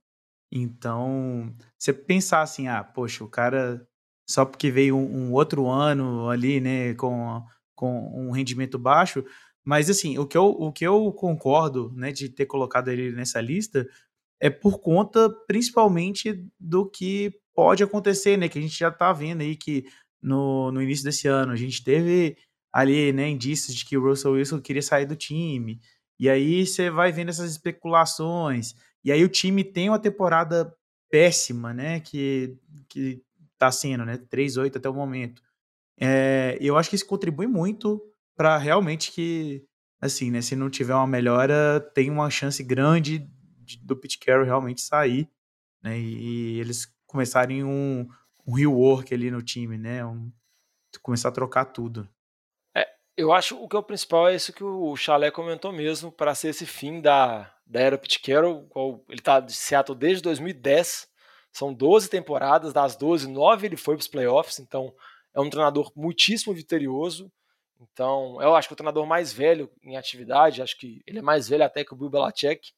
Então, você pensar assim, ah, poxa, o cara só porque veio um, um outro ano ali, né, com, com um rendimento baixo, mas assim, o que eu, o que eu concordo, né, de ter colocado ele nessa lista é por conta principalmente do que pode acontecer, né, que a gente já tá vendo aí que no, no início desse ano a gente teve ali, né, indícios de que o Russell Wilson queria sair do time. E aí você vai vendo essas especulações. E aí o time tem uma temporada péssima, né, que que tá sendo, né, 3-8 até o momento. É, eu acho que isso contribui muito para realmente que, assim, né, se não tiver uma melhora, tem uma chance grande de, do Pete Carroll realmente sair, né, e, e eles começarem um, um rework ali no time, né, um, começar a trocar tudo. Eu acho o que é o principal é isso que o Chalé comentou mesmo, para ser esse fim da, da era Pete Carroll. Ele está de Seattle desde 2010, são 12 temporadas, das 12, 9 ele foi para os playoffs, então é um treinador muitíssimo vitorioso. Então, eu acho que é o treinador mais velho em atividade, acho que ele é mais velho até que o Bill Belichick.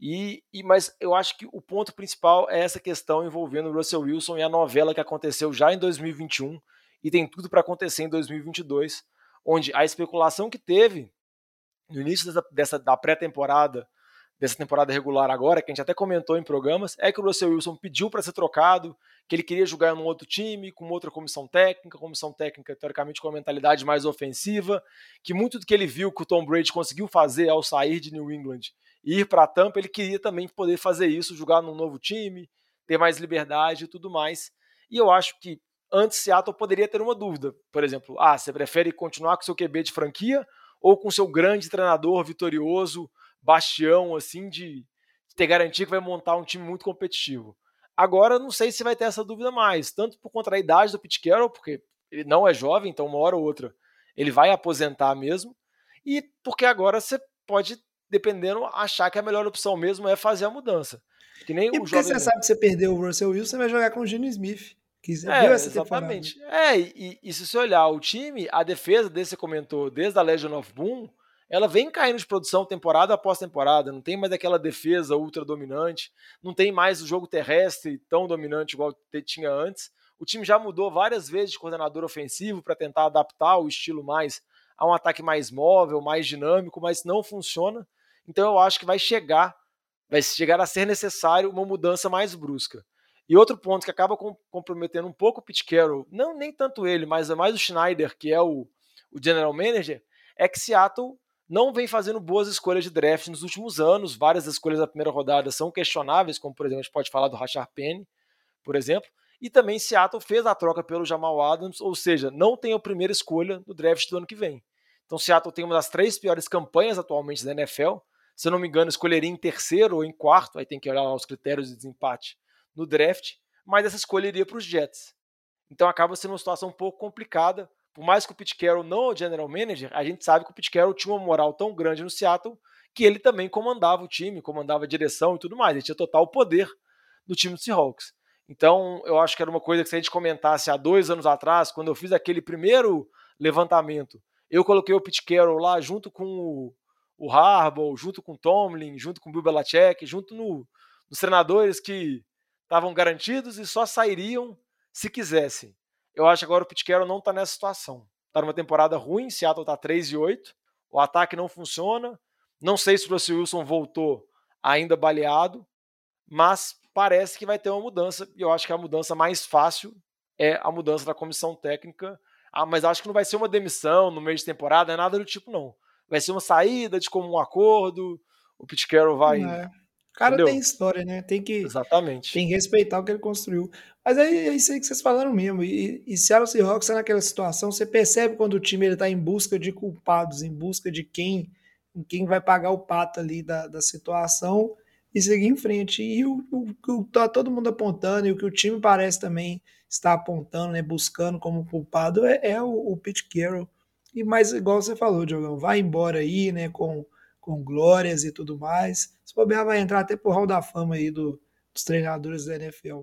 E, e, mas eu acho que o ponto principal é essa questão envolvendo o Russell Wilson e a novela que aconteceu já em 2021 e tem tudo para acontecer em 2022 onde a especulação que teve no início dessa, dessa da pré-temporada dessa temporada regular agora, que a gente até comentou em programas, é que o Russell Wilson pediu para ser trocado, que ele queria jogar num outro time, com outra comissão técnica, comissão técnica teoricamente com uma mentalidade mais ofensiva, que muito do que ele viu que o Tom Brady conseguiu fazer ao sair de New England e ir para Tampa, ele queria também poder fazer isso, jogar num novo time, ter mais liberdade e tudo mais. E eu acho que antes Seattle poderia ter uma dúvida, por exemplo, ah, você prefere continuar com seu QB de franquia ou com seu grande treinador vitorioso, bastião assim de ter garantia que vai montar um time muito competitivo. Agora, não sei se vai ter essa dúvida mais, tanto por conta da idade do Pete Carroll, porque ele não é jovem, então uma hora ou outra ele vai aposentar mesmo, e porque agora você pode, dependendo, achar que a melhor opção mesmo é fazer a mudança. Que nem e o porque você sabe que você perdeu o Russell Wilson, você vai jogar com o Gene Smith. Que é, viu essa exatamente. Temporada. É, e, e, se você olhar o time, a defesa desse você comentou, desde a Legion of Boom, ela vem caindo de produção temporada após temporada, não tem mais aquela defesa ultra dominante, não tem mais o jogo terrestre tão dominante igual tinha antes. O time já mudou várias vezes de coordenador ofensivo para tentar adaptar o estilo mais a um ataque mais móvel, mais dinâmico, mas não funciona. Então eu acho que vai chegar, vai chegar a ser necessário uma mudança mais brusca. E outro ponto que acaba comprometendo um pouco o Pete Carroll, não nem tanto ele, mas é mais o Schneider, que é o, o general manager, é que Seattle não vem fazendo boas escolhas de draft nos últimos anos. Várias escolhas da primeira rodada são questionáveis, como por exemplo, a gente pode falar do Rashard Penny, por exemplo. E também Seattle fez a troca pelo Jamal Adams, ou seja, não tem a primeira escolha no draft do ano que vem. Então Seattle tem uma das três piores campanhas atualmente da NFL. Se eu não me engano, escolheria em terceiro ou em quarto, aí tem que olhar os critérios de desempate no draft, mas essa escolha iria para os Jets. Então acaba sendo uma situação um pouco complicada por mais que o Pete Carroll não é o general manager, a gente sabe que o Pete Carroll tinha uma moral tão grande no Seattle que ele também comandava o time, comandava a direção e tudo mais. Ele tinha total poder no time do Seahawks. Então, eu acho que era uma coisa que se a gente comentasse há dois anos atrás, quando eu fiz aquele primeiro levantamento, eu coloquei o Pete Carroll lá junto com o, o Harbaugh, junto com o Tomlin, junto com o Bill Belichick, junto no, nos treinadores que estavam garantidos e só sairiam se quisessem. Eu acho que agora o Carroll não está nessa situação. Está numa temporada ruim, Seattle está 3 e 8, o ataque não funciona. Não sei se o Russell Wilson voltou ainda baleado, mas parece que vai ter uma mudança, e eu acho que a mudança mais fácil é a mudança da comissão técnica. Ah, mas acho que não vai ser uma demissão no meio de temporada, é nada do tipo, não. Vai ser uma saída de comum acordo, o Pete Carroll vai. É. O cara Entendeu? tem história, né? Tem que, Exatamente. tem que respeitar o que ele construiu. Mas é, é isso aí que vocês falaram mesmo. E, e Seattle Seahawks é naquela situação, você percebe quando o time está em busca de culpados, em busca de quem, quem vai pagar o pato ali da, da situação e seguir em frente. E o, que tá todo mundo apontando, e o que o time parece também estar apontando, né, buscando como culpado, é, é o, o Pete Carroll. E mais igual você falou, Diogão, vai embora aí, né, com com glórias e tudo mais. Se bobear, vai entrar até pro hall da fama aí do, dos treinadores da NFL.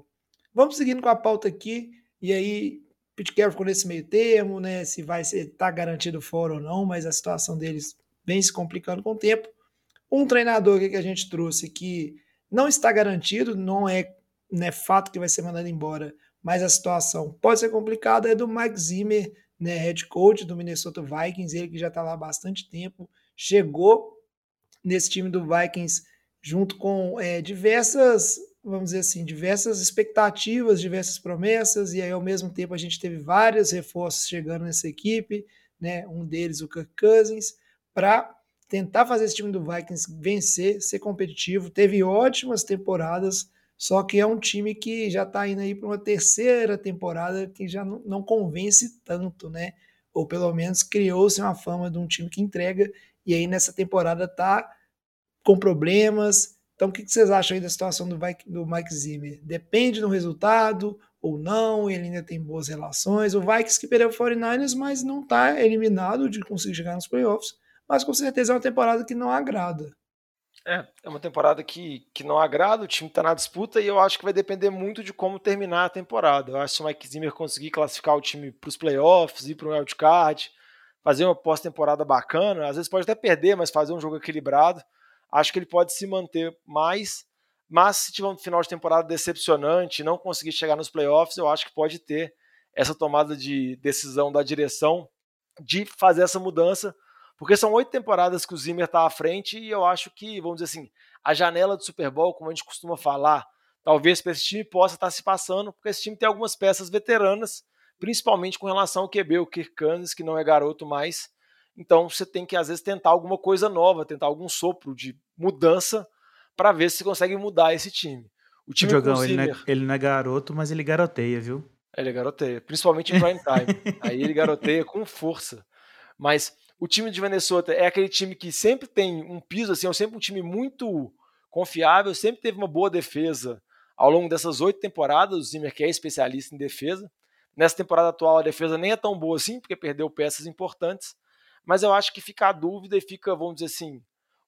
Vamos seguindo com a pauta aqui, e aí Pete Carroll ficou nesse meio termo, né, se vai ser tá garantido fora ou não, mas a situação deles vem se complicando com o tempo. Um treinador que a gente trouxe que não está garantido, não é né, fato que vai ser mandado embora, mas a situação pode ser complicada, é do Mike Zimmer, né, head coach do Minnesota Vikings, ele que já está lá há bastante tempo, chegou nesse time do Vikings, junto com é, diversas, vamos dizer assim, diversas expectativas, diversas promessas, e aí ao mesmo tempo a gente teve vários reforços chegando nessa equipe, né? Um deles, o Kirk Cousins, para tentar fazer esse time do Vikings vencer, ser competitivo. Teve ótimas temporadas, só que é um time que já está indo aí para uma terceira temporada que já não, não convence tanto, né? Ou pelo menos criou-se uma fama de um time que entrega e aí nessa temporada tá com problemas. Então, o que vocês acham aí da situação do Mike, do Mike Zimmer? Depende do resultado ou não? Ele ainda tem boas relações. O Vikings que perdeu o 49ers, mas não está eliminado de conseguir chegar nos playoffs. Mas com certeza é uma temporada que não agrada. É, é uma temporada que, que não agrada, o time está na disputa e eu acho que vai depender muito de como terminar a temporada. Eu acho que se o Mike Zimmer conseguir classificar o time para os playoffs, ir para o wildcard, fazer uma pós-temporada bacana, às vezes pode até perder, mas fazer um jogo equilibrado. Acho que ele pode se manter mais, mas se tiver um final de temporada decepcionante, não conseguir chegar nos playoffs, eu acho que pode ter essa tomada de decisão da direção de fazer essa mudança, porque são oito temporadas que o Zimmer está à frente e eu acho que, vamos dizer assim, a janela do Super Bowl, como a gente costuma falar, talvez para esse time possa estar tá se passando, porque esse time tem algumas peças veteranas, principalmente com relação ao QB, o Kirk Cousins, que não é garoto mais. Então você tem que às vezes tentar alguma coisa nova, tentar algum sopro de mudança para ver se consegue mudar esse time. O time Jogão, ele, não é, ele não é garoto, mas ele garoteia, viu? Ele garoteia, principalmente em prime time. Aí ele garoteia com força. Mas o time de Minnesota é aquele time que sempre tem um piso, assim, é sempre um time muito confiável, sempre teve uma boa defesa ao longo dessas oito temporadas. O Zimmer que é especialista em defesa. Nessa temporada atual a defesa nem é tão boa assim, porque perdeu peças importantes. Mas eu acho que fica a dúvida e fica, vamos dizer assim,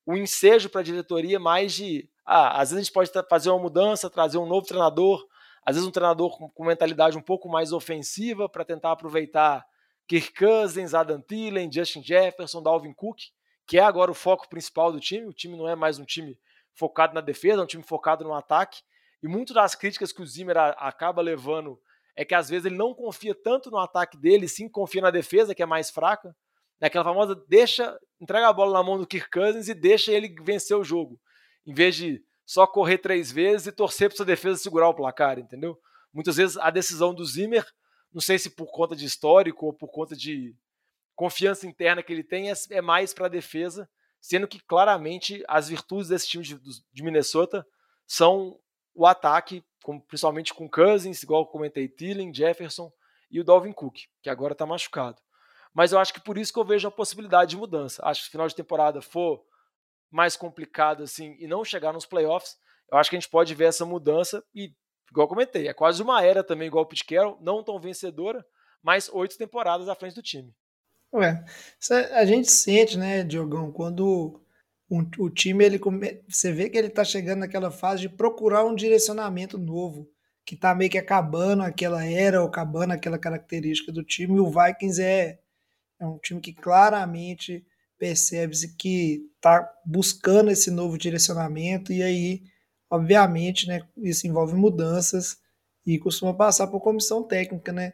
o ensejo para a diretoria mais de, ah, às vezes a gente pode fazer uma mudança, trazer um novo treinador, às vezes um treinador com, com mentalidade um pouco mais ofensiva para tentar aproveitar Kirk Cousins, Adam Thielen, Justin Jefferson, Dalvin Cook, que é agora o foco principal do time. O time não é mais um time focado na defesa, é um time focado no ataque. E muito das críticas que o Zimmer acaba levando é que às vezes ele não confia tanto no ataque dele, sim confia na defesa, que é mais fraca. Naquela famosa deixa, entrega a bola na mão do Kirk Cousins e deixa ele vencer o jogo. Em vez de só correr três vezes e torcer para sua defesa segurar o placar, entendeu? Muitas vezes a decisão do Zimmer, não sei se por conta de histórico ou por conta de confiança interna que ele tem, é, é mais para a defesa, sendo que claramente as virtudes desse time de, de Minnesota são o ataque, com, principalmente com Cousins, igual eu comentei, Thielen, Jefferson e o Dalvin Cook, que agora está machucado. Mas eu acho que por isso que eu vejo a possibilidade de mudança. Acho que se final de temporada for mais complicado assim e não chegar nos playoffs, eu acho que a gente pode ver essa mudança e, igual eu comentei, é quase uma era também, igual o Pete Carroll, não tão vencedora, mas oito temporadas à frente do time. Ué, a gente sente, né, Diogão, quando um, o time, ele você vê que ele tá chegando naquela fase de procurar um direcionamento novo, que tá meio que acabando aquela era, ou acabando aquela característica do time, e o Vikings é, é um time que claramente percebe-se que está buscando esse novo direcionamento e aí, obviamente, né, isso envolve mudanças e costuma passar por comissão técnica, né?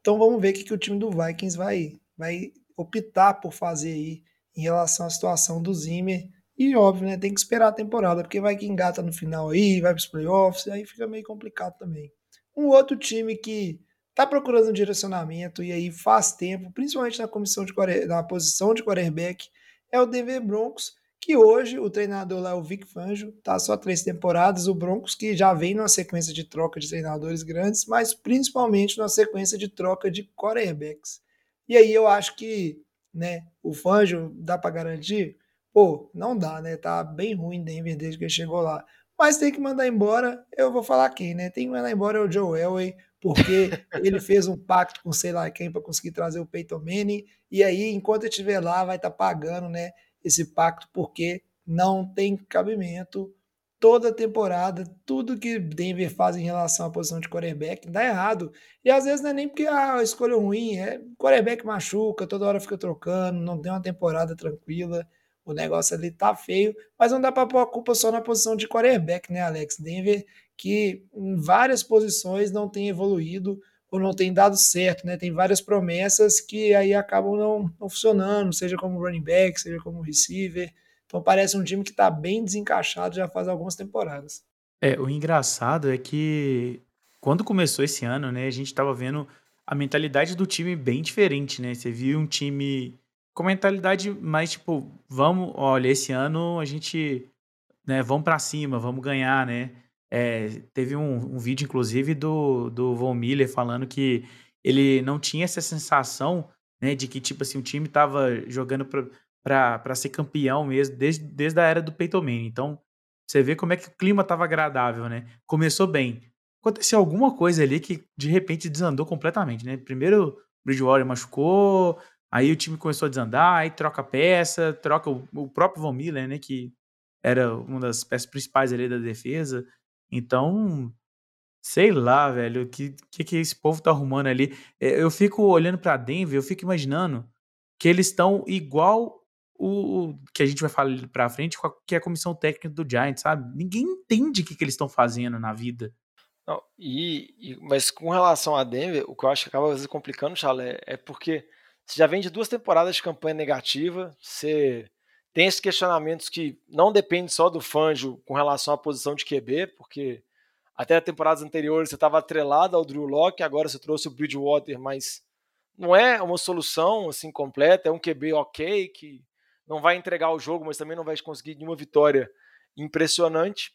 Então vamos ver o que, que o time do Vikings vai, vai optar por fazer aí em relação à situação do Zimmer. E óbvio, né, tem que esperar a temporada, porque vai que engata no final aí, vai para os playoffs, aí fica meio complicado também. Um outro time que tá procurando um direcionamento e aí faz tempo, principalmente na comissão de na posição de quarterback, é o Denver Broncos, que hoje o treinador lá é o Vic Fangio, tá só três temporadas, o Broncos que já vem numa sequência de troca de treinadores grandes, mas principalmente numa sequência de troca de quarterbacks. E aí eu acho que, né, o Fangio dá para garantir? Pô, não dá, né? Tá bem ruim Denver desde que ele chegou lá. Mas tem que mandar embora, eu vou falar quem, né? Tem que mandar embora o Joe Elway, porque ele fez um pacto com sei lá quem para conseguir trazer o Peyton Manning, e aí, enquanto ele estiver lá, vai estar tá pagando né, esse pacto, porque não tem cabimento. Toda temporada, tudo que Denver faz em relação à posição de quarterback dá errado. E às vezes não é nem porque ah, a escolha é ruim, é quarterback machuca, toda hora fica trocando, não tem uma temporada tranquila o negócio ali tá feio, mas não dá para pôr a culpa só na posição de quarterback, né, Alex? Denver que em várias posições não tem evoluído ou não tem dado certo, né? Tem várias promessas que aí acabam não, não funcionando, seja como running back, seja como receiver. Então parece um time que está bem desencaixado já faz algumas temporadas. É, o engraçado é que quando começou esse ano, né, a gente estava vendo a mentalidade do time bem diferente, né? Você viu um time com mentalidade mais tipo, vamos, olha, esse ano a gente, né, vamos para cima, vamos ganhar, né? É, teve um, um, vídeo, inclusive, do, do Von Miller falando que ele não tinha essa sensação, né, de que, tipo assim, o time tava jogando para ser campeão mesmo, desde, desde a era do Peyton Manning. Então, você vê como é que o clima tava agradável, né? Começou bem. Aconteceu alguma coisa ali que, de repente, desandou completamente, né? Primeiro, o Bridgewater machucou, Aí o time começou a desandar, aí troca peça, troca o, o próprio Von Miller, né, que era uma das peças principais ali da defesa. Então, sei lá, velho, o que, que, que esse povo tá arrumando ali. É, eu fico olhando para Denver, eu fico imaginando que eles estão igual o, que a gente vai falar pra frente, que é a comissão técnica do Giants, sabe? Ninguém entende o que, que eles estão fazendo na vida. Não, e, e, mas com relação a Denver, o que eu acho que acaba às vezes complicando, Chalé, é porque você já vem de duas temporadas de campanha negativa, você Tem esses questionamentos que não dependem só do Fanjo com relação à posição de QB, porque até temporadas anteriores você estava atrelado ao Drew Locke, agora você trouxe o Bridgewater, mas não é uma solução assim completa, é um QB ok, que não vai entregar o jogo, mas também não vai conseguir nenhuma vitória impressionante.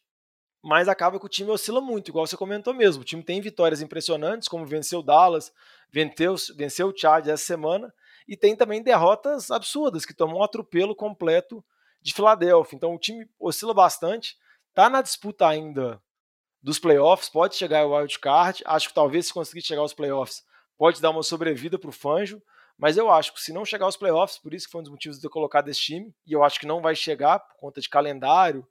Mas acaba que o time oscila muito, igual você comentou mesmo. O time tem vitórias impressionantes, como venceu o Dallas, venceu, venceu o Chargers essa semana, e tem também derrotas absurdas, que tomou um atropelo completo de Filadélfia. Então o time oscila bastante, está na disputa ainda dos playoffs, pode chegar ao wild card. Acho que talvez se conseguir chegar aos playoffs, pode dar uma sobrevida para o Fanjo. Mas eu acho que se não chegar aos playoffs, por isso que foi um dos motivos de eu colocar desse time, e eu acho que não vai chegar por conta de calendário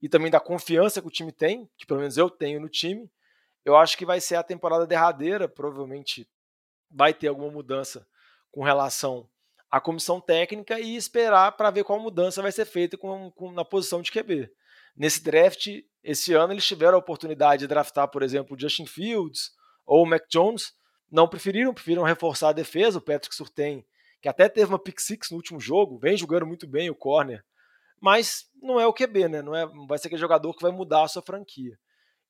e também da confiança que o time tem, que pelo menos eu tenho no time, eu acho que vai ser a temporada derradeira, provavelmente vai ter alguma mudança com relação à comissão técnica e esperar para ver qual mudança vai ser feita com, com, na posição de QB. Nesse draft, esse ano, eles tiveram a oportunidade de draftar, por exemplo, o Justin Fields ou o Mac Jones, não preferiram, preferiram reforçar a defesa. O Patrick Surtain, que até teve uma pick six no último jogo, vem jogando muito bem o corner, mas não é o QB, né? Não, é, vai ser aquele jogador que vai mudar a sua franquia.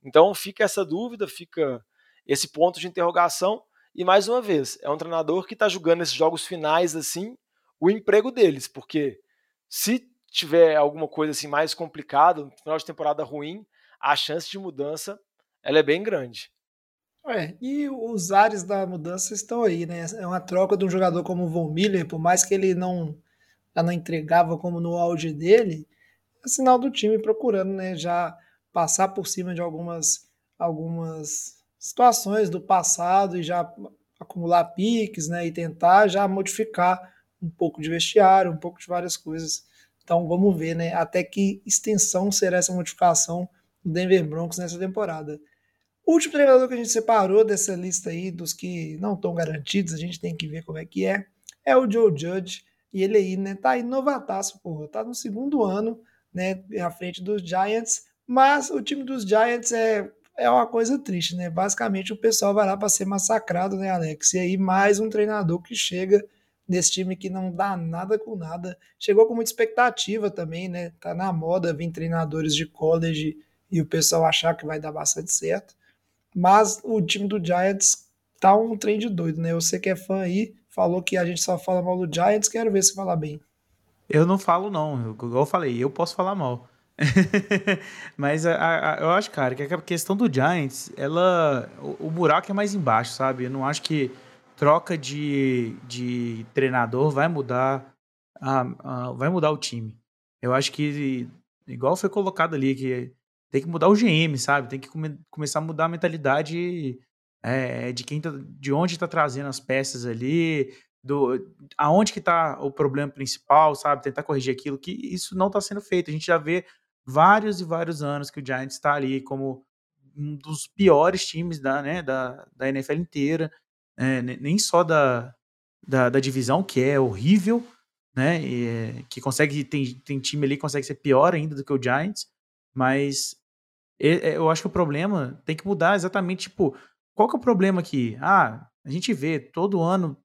Então fica essa dúvida, fica esse ponto de interrogação. E mais uma vez, é um treinador que está jogando esses jogos finais assim, o emprego deles, porque se tiver alguma coisa assim mais complicada, no final de temporada ruim, a chance de mudança ela é bem grande. É, e os ares da mudança estão aí, né? É uma troca de um jogador como o Von Miller, por mais que ele não, não entregava como no auge dele, é sinal do time procurando, né? Já passar por cima de algumas, algumas situações do passado e já acumular piques, né? E tentar já modificar um pouco de vestiário, um pouco de várias coisas. Então vamos ver, né? Até que extensão será essa modificação do Denver Broncos nessa temporada. O último treinador que a gente separou dessa lista aí, dos que não estão garantidos, a gente tem que ver como é que é, é o Joe Judge. E ele aí, né, tá inovataço, porra. Tá no segundo ano, né, à frente dos Giants. Mas o time dos Giants é, é uma coisa triste, né? Basicamente o pessoal vai lá para ser massacrado, né, Alex? E aí mais um treinador que chega nesse time que não dá nada com nada. Chegou com muita expectativa também, né? Tá na moda vir treinadores de college e o pessoal achar que vai dar bastante certo. Mas o time do Giants tá um trem de doido, né? Você que é fã aí, falou que a gente só fala mal do Giants, quero ver se falar bem. Eu não falo, não. Igual eu falei, eu posso falar mal. Mas a, a, eu acho, cara, que a questão do Giants, ela. O, o, buraco é mais embaixo, sabe? Eu não acho que troca de, de treinador vai mudar. A, vai mudar o time. Eu acho que, igual foi colocado ali, que tem que mudar o GM, sabe? Tem que come, começar a mudar a mentalidade é, de quem tá, de onde está trazendo as peças ali, do aonde que está o problema principal, sabe? Tentar corrigir aquilo que isso não está sendo feito. A gente já vê vários e vários anos que o Giants está ali como um dos piores times da, né, da, da NFL inteira, é, nem só da, da, da, divisão, que é horrível, né? E, é, que consegue, tem, tem time ali que consegue ser pior ainda do que o Giants, mas eu acho que o problema tem que mudar exatamente, tipo, qual que é o problema aqui? Ah, a gente vê todo ano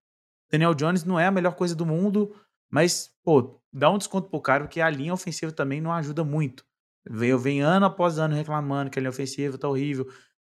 Daniel Jones não é a melhor coisa do mundo, mas, pô, dá um desconto pro cara, porque a linha ofensiva também não ajuda muito. Eu venho ano após ano reclamando que a linha ofensiva tá horrível.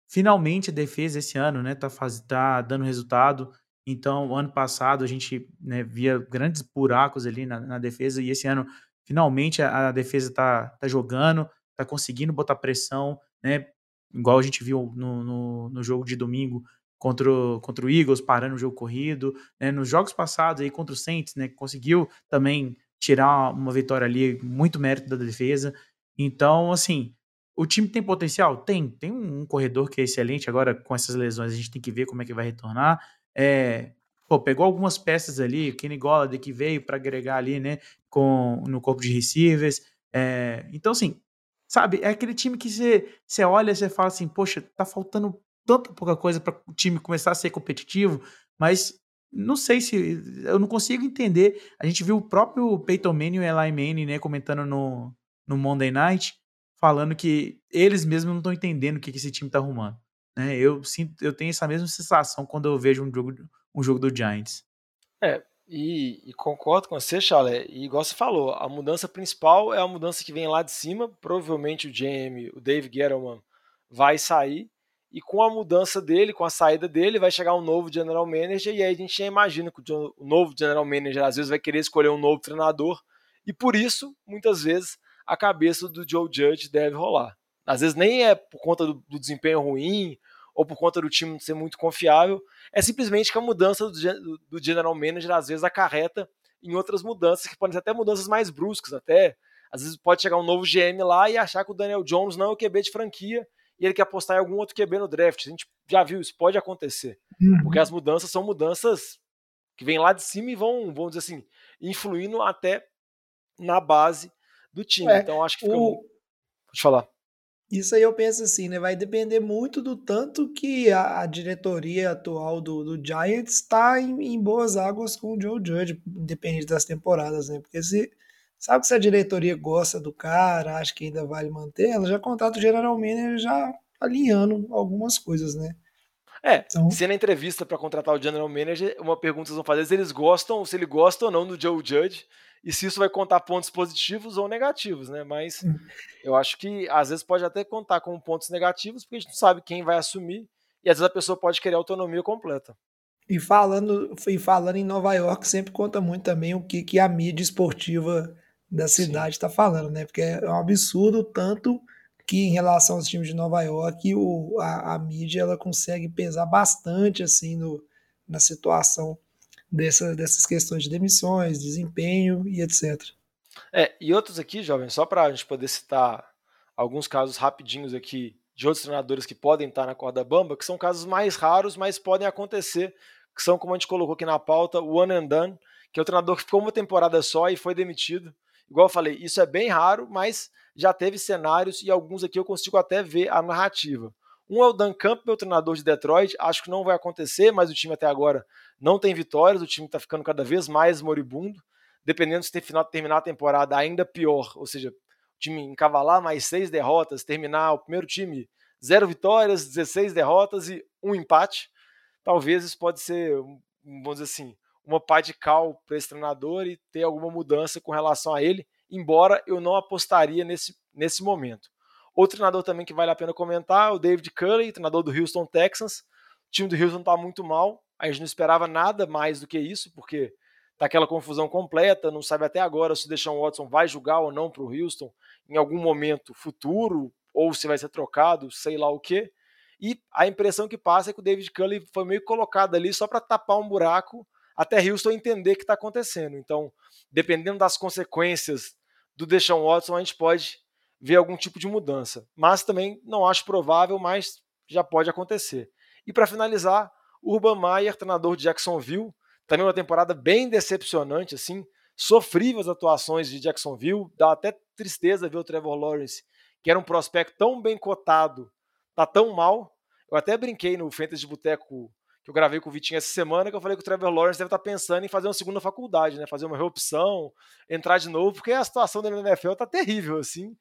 Finalmente a defesa esse ano, né, tá, faz, tá dando resultado. Então, ano passado a gente né, via grandes buracos ali na, na, defesa e esse ano finalmente a, a defesa tá, tá jogando, tá conseguindo botar pressão, né? Igual a gente viu no, no, no jogo de domingo contra o, contra o Eagles, parando o jogo corrido, né? Nos jogos passados aí contra o Saints, né? Conseguiu também tirar uma vitória ali, muito mérito da defesa. Então, assim, o time tem potencial? Tem. Tem um corredor que é excelente. Agora, com essas lesões, a gente tem que ver como é que vai retornar. É, pô, pegou algumas peças ali, o Kenny Golladay que veio para agregar ali, né, com, no corpo de receivers. É, então, assim, Sabe? É aquele time que você, você olha e você fala assim, poxa, tá faltando tanta pouca coisa para o time começar a ser competitivo, mas não sei se. Eu não consigo entender. A gente viu o próprio Peyton Manning e o Eli Manning, né, comentando no, no Monday Night, falando que eles mesmos não estão entendendo o que, que esse time tá arrumando. Né? Eu, sinto, eu tenho essa mesma sensação quando eu vejo um jogo, um jogo do Giants. É, E, e, concordo com você, Chalé. E igual você falou, a mudança principal é a mudança que vem lá de cima. Provavelmente o GM, o Dave Gettleman, vai sair. E com a mudança dele, com a saída dele, vai chegar um novo general manager. E aí a gente já imagina que o novo general manager às vezes vai querer escolher um novo treinador. E por isso, muitas vezes, a cabeça do Joe Judge deve rolar. Às vezes nem é por conta do, do desempenho ruim ou por conta do time ser muito confiável, é simplesmente que a mudança do, do general manager às vezes acarreta em outras mudanças, que podem ser até mudanças mais bruscas, até às vezes pode chegar um novo GM lá e achar que o Daniel Jones não é o QB de franquia e ele quer apostar em algum outro QB no draft. A gente já viu, isso pode acontecer. Uhum. Porque as mudanças são mudanças que vêm lá de cima e vão, vamos dizer assim, influindo até na base do time. É, então acho que fica. O... Pode falar. Isso aí eu penso assim, né? Vai depender muito do tanto que a, a diretoria atual do, do Giants está em, em, boas águas com o Joe Judge, independente das temporadas, né? Porque se sabe que se a diretoria gosta do cara, acha que ainda vale manter, ela já contrata o general manager já alinhando algumas coisas, né? É, então... se na entrevista para contratar o general manager, uma pergunta vocês vão fazer se eles gostam, se ele gosta ou não do Joe Judge e se isso vai contar pontos positivos ou negativos, né? Mas hum. eu acho que às vezes pode até contar com pontos negativos, porque a gente não sabe quem vai assumir, e às vezes a pessoa pode querer autonomia completa. E falando, e falando em Nova York, sempre conta muito também o que, que a mídia esportiva da cidade está falando, né? Porque é um absurdo tanto que em relação aos times de Nova York, o, a, a mídia ela consegue pesar bastante assim no, na situação dessa, dessas questões de demissões, desempenho e etc. É, e outros aqui, jovem, só para a gente poder citar alguns casos rapidinhos aqui de outros treinadores que podem estar na corda bamba, que são casos mais raros, mas podem acontecer, que são, como a gente colocou aqui na pauta, o one and done, que é o treinador que ficou uma temporada só e foi demitido. Igual eu falei, isso é bem raro, mas já teve cenários e alguns aqui eu consigo até ver a narrativa. Um é o Dan Campbell, treinador de Detroit. Acho que não vai acontecer, mas o time até agora não tem vitórias. O time está ficando cada vez mais moribundo. Dependendo se terminar a temporada ainda pior, ou seja, o time encavalar mais seis derrotas, terminar o primeiro time zero vitórias, 16 derrotas e um empate. Talvez isso pode ser, vamos dizer assim, uma pá de cal para esse treinador e ter alguma mudança com relação a ele, embora eu não apostaria nesse, nesse momento. Outro treinador também que vale a pena comentar o David Culley, treinador do Houston Texans. O time do Houston está muito mal. A gente não esperava nada mais do que isso, porque tá aquela confusão completa. Não sabe até agora se o Deshaun Watson vai jogar ou não para o Houston em algum momento futuro, ou se vai ser trocado, sei lá o quê. E a impressão que passa é que o David Culley foi meio colocado ali só para tapar um buraco até Houston entender o que está acontecendo. Então, dependendo das consequências do Deshaun Watson, a gente pode ver algum tipo de mudança. Mas também não acho provável, mas já pode acontecer. E para finalizar, Urban Meyer, treinador de Jacksonville, também uma temporada bem decepcionante, assim, sofrível as atuações de Jacksonville, dá até tristeza ver o Trevor Lawrence, que era um prospecto tão bem cotado, tá tão mal. Eu até brinquei no Fantasy de Boteco que eu gravei com o Vitinho essa semana, que eu falei que o Trevor Lawrence deve estar tá pensando em fazer uma segunda faculdade, né? Fazer uma reopção, entrar de novo, porque a situação dele na NFL tá terrível, assim.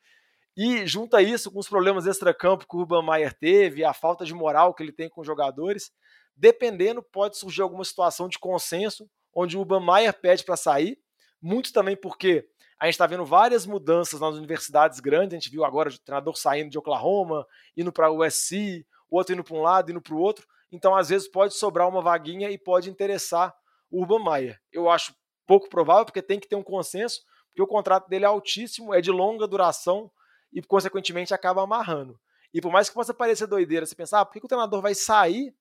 E junta isso com os problemas extra-campo que o Urban Meyer teve, a falta de moral que ele tem com os jogadores, dependendo, pode surgir alguma situação de consenso onde o Urban Meyer pede para sair, muito também porque a gente está vendo várias mudanças nas universidades grandes, a gente viu agora o treinador saindo de Oklahoma, indo para o USC, o outro indo para um lado, indo para o outro, então às vezes pode sobrar uma vaguinha e pode interessar o Urban Meyer. Eu acho pouco provável, porque tem que ter um consenso, porque o contrato dele é altíssimo, é de longa duração, e, consequentemente, acaba amarrando. E por mais que possa parecer doideira, você pensar, ah, por que o treinador vai sair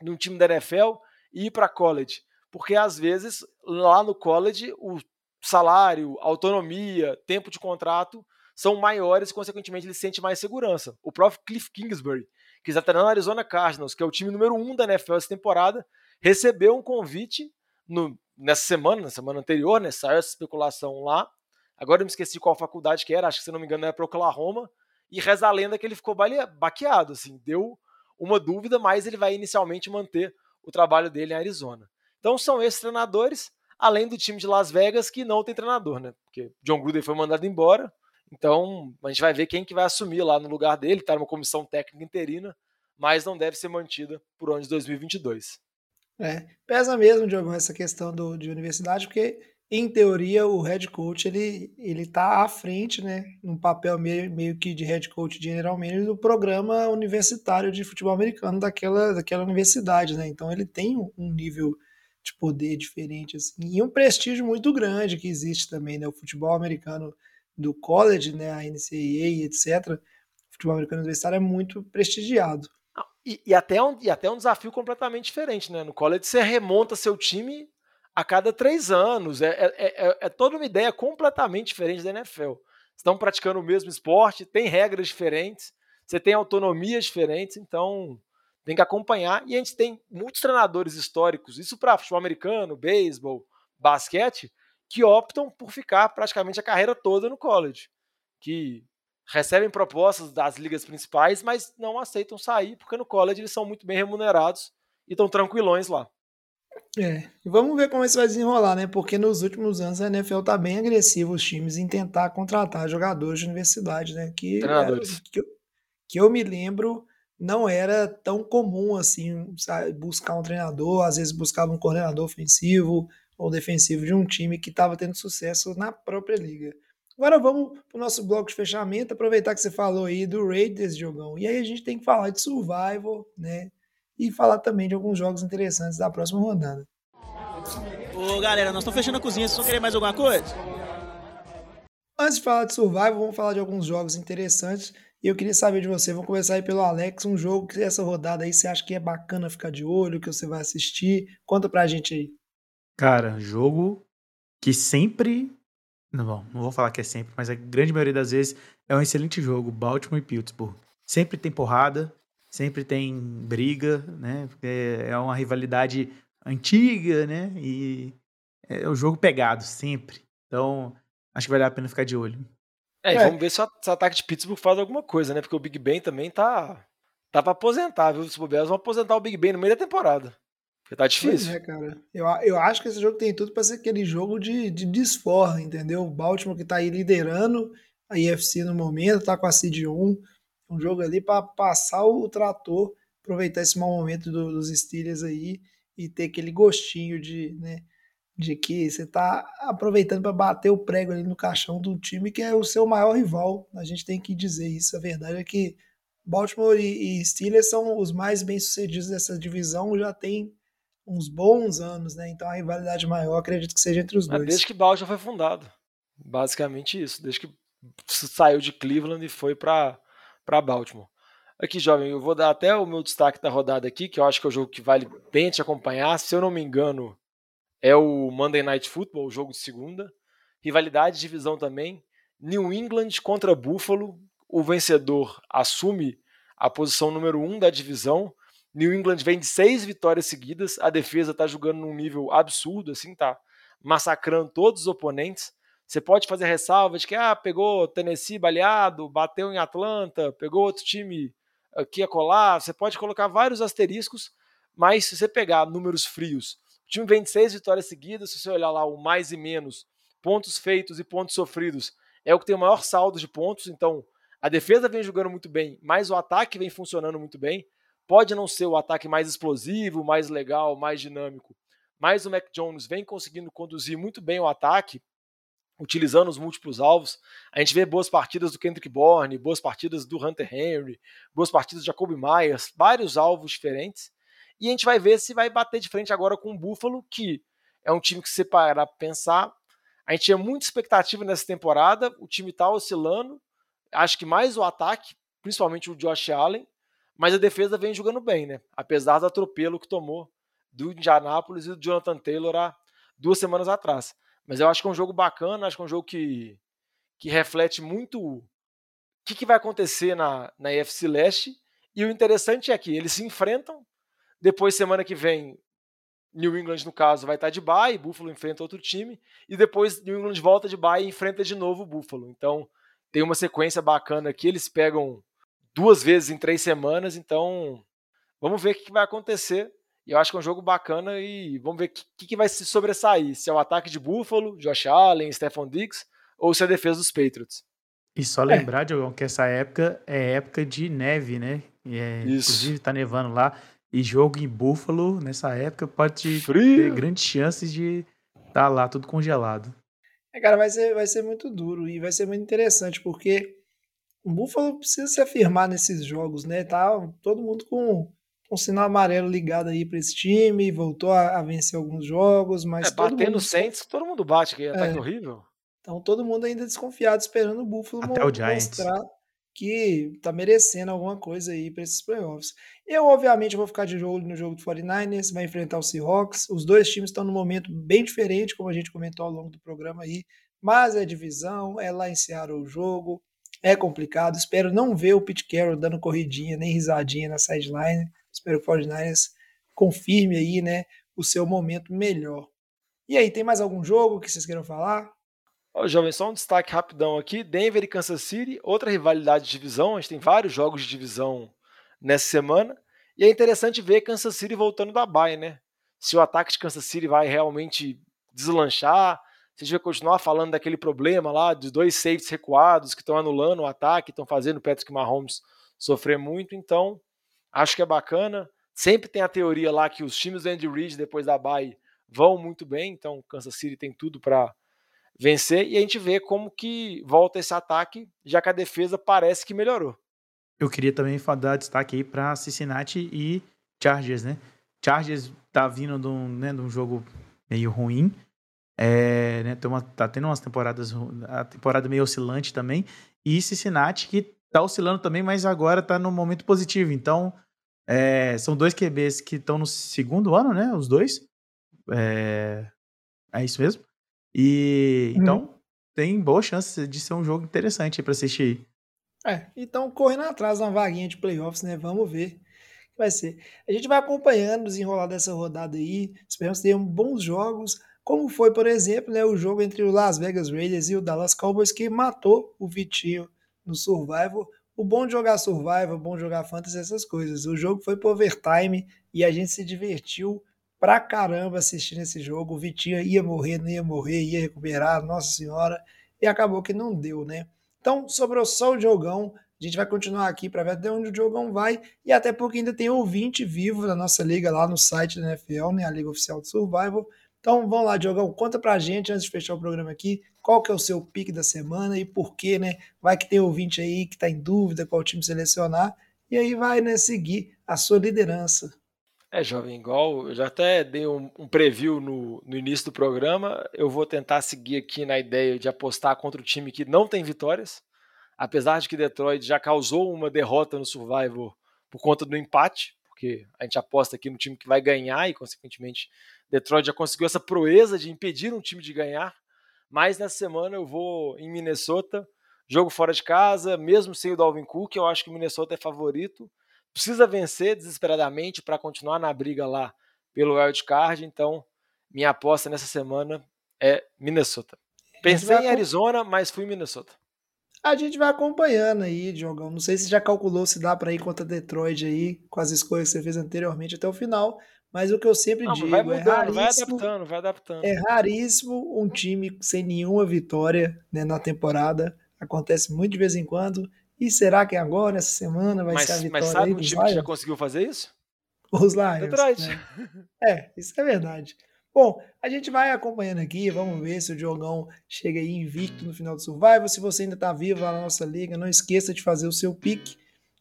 de um time da NFL e ir para college? Porque às vezes lá no college o salário, autonomia, tempo de contrato são maiores e, consequentemente, ele sente mais segurança. O próprio Cliff Kingsbury, que está treinando no Arizona Cardinals, que é o time número um da NFL essa temporada, recebeu um convite no, nessa semana, na semana anterior, né, saiu essa especulação lá, Agora eu me esqueci qual faculdade que era, acho que se não me engano era para Oklahoma. E reza a lenda que ele ficou baqueado, assim, deu uma dúvida, mas ele vai inicialmente manter o trabalho dele em Arizona. Então são esses treinadores, além do time de Las Vegas que não tem treinador, né? Porque John Gruden foi mandado embora. Então a gente vai ver quem que vai assumir lá no lugar dele, tá numa comissão técnica interina, mas não deve ser mantida por ano de 2022. É, pesa mesmo, Diogo, essa questão do, de universidade, porque em teoria, o head coach ele, ele tá à frente, né, num papel meio, meio que de head coach general manager do programa universitário de futebol americano daquela, daquela universidade, né? Então ele tem um nível de poder diferente assim, e um prestígio muito grande que existe também, né? O futebol americano do college, né, a NCAA, etc. O futebol americano universitário é muito prestigiado. E, e, até um, e até um desafio completamente diferente, né? No college você remonta seu time a cada três anos. É, é, é, é, toda uma ideia completamente diferente da NFL. Estão praticando o mesmo esporte, tem regras diferentes, você tem autonomias diferentes, então tem que acompanhar. E a gente tem muitos treinadores históricos, isso para futebol americano, beisebol, basquete, que optam por ficar praticamente a carreira toda no college. Que recebem propostas das ligas principais, mas não aceitam sair, porque no college eles são muito bem remunerados e estão tranquilões lá. É, e vamos ver como isso vai desenrolar, né? Porque nos últimos anos a NFL tá bem agressiva os times em tentar contratar jogadores de universidade, né? Que, era, que, eu, que eu me lembro não era tão comum assim sabe, buscar um treinador, às vezes buscava um coordenador ofensivo ou defensivo de um time que estava tendo sucesso na própria liga. Agora vamos para o nosso bloco de fechamento, aproveitar que você falou aí do Raiders, jogão. E aí a gente tem que falar de survival, né? E falar também de alguns jogos interessantes da próxima rodada. Ô galera, nós estamos fechando a cozinha, vocês vão querer mais alguma coisa? Antes de falar de Survival, vamos falar de alguns jogos interessantes. E eu queria saber de você, vamos começar aí pelo Alex, um jogo que essa rodada aí você acha que é bacana ficar de olho, que você vai assistir. Conta pra gente aí. Cara, jogo que sempre. Não, bom, não vou falar que é sempre, mas a grande maioria das vezes é um excelente jogo. Baltimore e Pittsburgh. Sempre tem porrada, sempre tem briga, né? Porque é uma rivalidade antiga, né? E é o jogo pegado sempre. Então, acho que vale a pena ficar de olho. É, é. vamos ver se o, ataque de Pittsburgh faz alguma coisa, né? Porque o Big Ben também tá tá para aposentar, viu? Os bobeados vão aposentar o Big Ben no meio da temporada. Porque tá difícil. Pois é, cara. Eu, eu acho que esse jogo tem tudo para ser aquele jogo de, de desforra, entendeu? O Baltimore que tá aí liderando a IFC no momento, tá com a Seed 1 um jogo ali para passar o trator, aproveitar esse mau momento do, dos Steelers aí e ter aquele gostinho de, né, de que você está aproveitando para bater o prego ali no caixão do time que é o seu maior rival. A gente tem que dizer isso. A verdade é que Baltimore e, e Steelers são os mais bem-sucedidos dessa divisão, já tem uns bons anos, né? Então a rivalidade maior acredito que seja entre os dois. Desde que Baltimore foi fundado. Basicamente isso. Desde que saiu de Cleveland e foi para para Baltimore. Aqui, jovem, eu vou dar até o meu destaque da rodada aqui, que eu acho que é o jogo que vale bem te acompanhar. Se eu não me engano, é o Monday Night Football, o jogo de segunda. Rivalidade, divisão também. New England contra Buffalo. O vencedor assume a posição número um da divisão. New England vem de seis vitórias seguidas. A defesa está jogando num nível absurdo, assim, tá massacrando todos os oponentes. Você pode fazer ressalvas de que ah, pegou Tennessee baleado, bateu em Atlanta, pegou outro time aqui a colar. Você pode colocar vários asteriscos, mas se você pegar números frios, o time vem de seis vitórias seguidas. Se você olhar lá o mais e menos, pontos feitos e pontos sofridos, é o que tem o maior saldo de pontos. Então a defesa vem jogando muito bem, mas o ataque vem funcionando muito bem. Pode não ser o ataque mais explosivo, mais legal, mais dinâmico, mas o Mac Jones vem conseguindo conduzir muito bem o ataque utilizando os múltiplos alvos. A gente vê boas partidas do Kendrick Bourne, boas partidas do Hunter Henry, boas partidas do Jacoby Myers, vários alvos diferentes. E a gente vai ver se vai bater de frente agora com o Buffalo, que é um time que se para pensar. A gente tinha muita expectativa nessa temporada, o time está oscilando. Acho que mais o ataque, principalmente o Josh Allen, mas a defesa vem jogando bem, né? Apesar do atropelo que tomou do Indianapolis e do Jonathan Taylor há duas semanas atrás. Mas eu acho que é um jogo bacana, acho que é um jogo que, que reflete muito o que, que vai acontecer na, na EFC Leste. E o interessante é que eles se enfrentam, depois, semana que vem, New England, no caso, vai estar de bye, Buffalo enfrenta outro time, e depois New England volta de bye e enfrenta de novo o Buffalo. Então, tem uma sequência bacana aqui, eles pegam duas vezes em três semanas, então vamos ver o que vai acontecer. E eu acho que é um jogo bacana e vamos ver o que, que, vai se sobressair. Se é o ataque de Buffalo, Josh Allen, Stephon Diggs, ou se é a defesa dos Patriots. E só lembrar, é. Diogão, que essa época é época de neve, né? É, inclusive tá nevando lá. E jogo em Buffalo, nessa época, pode Frio. ter grandes chances de estar tá lá tudo congelado. É, cara, vai ser, vai ser muito duro e vai ser muito interessante, porque o Buffalo precisa se afirmar nesses jogos, né? Tá todo mundo com, com sinal amarelo ligado aí para esse time, voltou a, a, vencer alguns jogos, mas. É, batendo mundo... Saints, todo mundo bate, que ataque É. horrível. Então todo mundo ainda desconfiado, esperando o Buffalo Até mo- o mostrar que tá merecendo alguma coisa aí para esses playoffs. Eu, obviamente, vou ficar de olho no jogo do 49ers, vai enfrentar o Seahawks. Os dois times estão num momento bem diferente, como a gente comentou ao longo do programa aí, mas é divisão, é lá em Seattle o jogo, é complicado. Espero não ver o Pete Carroll dando corridinha, nem risadinha na sideline. Espero que o 49ers confirme aí, né, o seu momento melhor. E aí, tem mais algum jogo que vocês queiram falar? Ó, jovem, só um destaque rapidão aqui: Denver e Kansas City, outra rivalidade de divisão. A gente tem vários jogos de divisão nessa semana. E é interessante ver Kansas City voltando da bye, né? Se o ataque de Kansas City vai realmente deslanchar, se a gente vai continuar falando daquele problema lá dos dois safeties recuados que estão anulando o ataque, estão fazendo o Patrick Mahomes sofrer muito. Então, acho que é bacana. Sempre tem a teoria lá que os times do Andy Reid depois da bye vão muito bem, então Kansas City tem tudo para vencer e a gente vê como que volta esse ataque, já que a defesa parece que melhorou. Eu queria também dar destaque aí para Cincinnati e Chargers, né? Chargers tá vindo de um, né, de um jogo meio ruim. É, né, tem uma, tá tendo umas temporadas, a temporada meio oscilante também. E Cincinnati que tá oscilando também, mas agora tá no momento positivo. Então, é, são dois QBs que estão no segundo ano, né? Os dois. É, é isso mesmo. E Uhum. então tem boa chance de ser um jogo interessante para assistir. É, então correndo atrás de uma vaguinha de playoffs, né? Vamos ver o que vai ser. A gente vai acompanhando o desenrolar dessa rodada aí. Esperamos ter um bons jogos, como foi, por exemplo, né, o jogo entre o Las Vegas Raiders e o Dallas Cowboys, que matou o Vitinho no Survival. O bom de jogar Survival, o bom de jogar Fantasy, essas coisas. O jogo foi pro overtime e a gente se divertiu pra caramba assistindo esse jogo. O Vitinho ia morrer, não ia morrer, ia recuperar, nossa senhora. E acabou que não deu, né? Então, sobrou só o Diogão. A gente vai continuar aqui para ver até onde o Diogão vai. E até porque ainda tem ouvinte vivo da nossa liga lá no site da NFL, né? A Liga Oficial do Survival. Então, vamos lá, Diogão. Conta pra gente, antes de fechar o programa aqui, qual que é o seu pique da semana e por quê, né? Vai que tem ouvinte aí que tá em dúvida qual time selecionar. E aí vai, né, seguir a sua liderança. É, jovem, igual eu já até dei um, um preview no, no início do programa. Eu vou tentar seguir aqui na ideia de apostar contra o time que não tem vitórias. Apesar de que Detroit já causou uma derrota no Survivor por conta do empate, porque a gente aposta aqui no time que vai ganhar e, consequentemente, Detroit já conseguiu essa proeza de impedir um time de ganhar. Mas nessa semana eu vou em Minnesota, jogo fora de casa, mesmo sem o Dalvin Cook, eu acho que o Minnesota é favorito precisa vencer desesperadamente para continuar na briga lá pelo wild card. Então, minha aposta nessa semana é Minnesota. Pensei em Arizona, mas fui em Minnesota. A gente vai acompanhando aí, Diogão. Não sei se já calculou se dá para ir contra Detroit aí, com as escolhas que você fez anteriormente até o final. Mas o que eu sempre Não, digo vai é mudando, vai raríssimo, adaptando, vai adaptando. é raríssimo um time sem nenhuma vitória né, na temporada. Acontece muito de vez em quando. E será que agora, essa semana, vai mas, ser a vitória mas sabe aí um time que já Lions? conseguiu fazer isso? Os Lions. Detroit. né? É, isso é verdade. Bom, a gente vai acompanhando aqui, vamos ver se o Diogão chega aí invicto no final do Survival. Se você ainda tá vivo lá na nossa liga, não esqueça de fazer o seu pique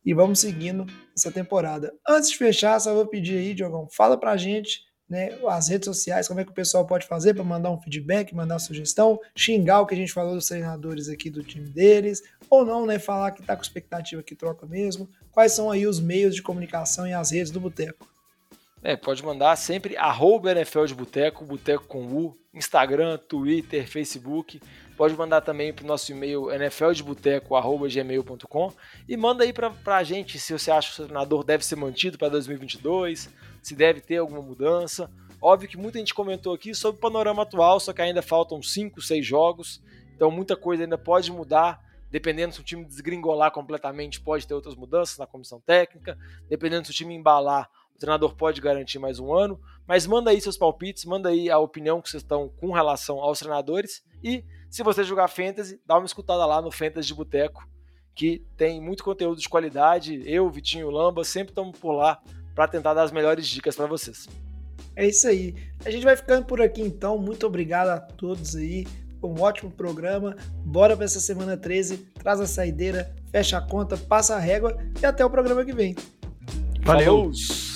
e vamos seguindo essa temporada. Antes de fechar, só vou pedir aí, Diogão, fala pra gente, né, as redes sociais, como é que o pessoal pode fazer para mandar um feedback, mandar sugestão, xingar o que a gente falou dos treinadores aqui do time deles, ou não, né, falar que tá com expectativa que troca mesmo. Quais são aí os meios de comunicação e as redes do Boteco? É, pode mandar sempre arroba NFL de Boteco, Boteco com U, Instagram, Twitter, Facebook. Pode mandar também para o nosso e-mail nfldeboteco.gmail.com e manda aí para a gente se você acha que o treinador deve ser mantido para 2022, se deve ter alguma mudança. Óbvio que muita gente comentou aqui sobre o panorama atual, só que ainda faltam 5, 6 jogos, então muita coisa ainda pode mudar. Dependendo se o time desgringolar completamente, pode ter outras mudanças na comissão técnica. Dependendo se o time embalar, o treinador pode garantir mais um ano. Mas manda aí seus palpites, manda aí a opinião que vocês estão com relação aos treinadores. E se você jogar Fantasy, dá uma escutada lá no Fantasy de Boteco, que tem muito conteúdo de qualidade. Eu, Vitinho Lamba, sempre estamos por lá para tentar dar as melhores dicas para vocês. É isso aí. A gente vai ficando por aqui então. Muito obrigado a todos aí. Foi um ótimo programa. Bora para essa semana 13. Traz a saideira, fecha a conta, passa a régua e até o programa que vem. Valeu! Falou.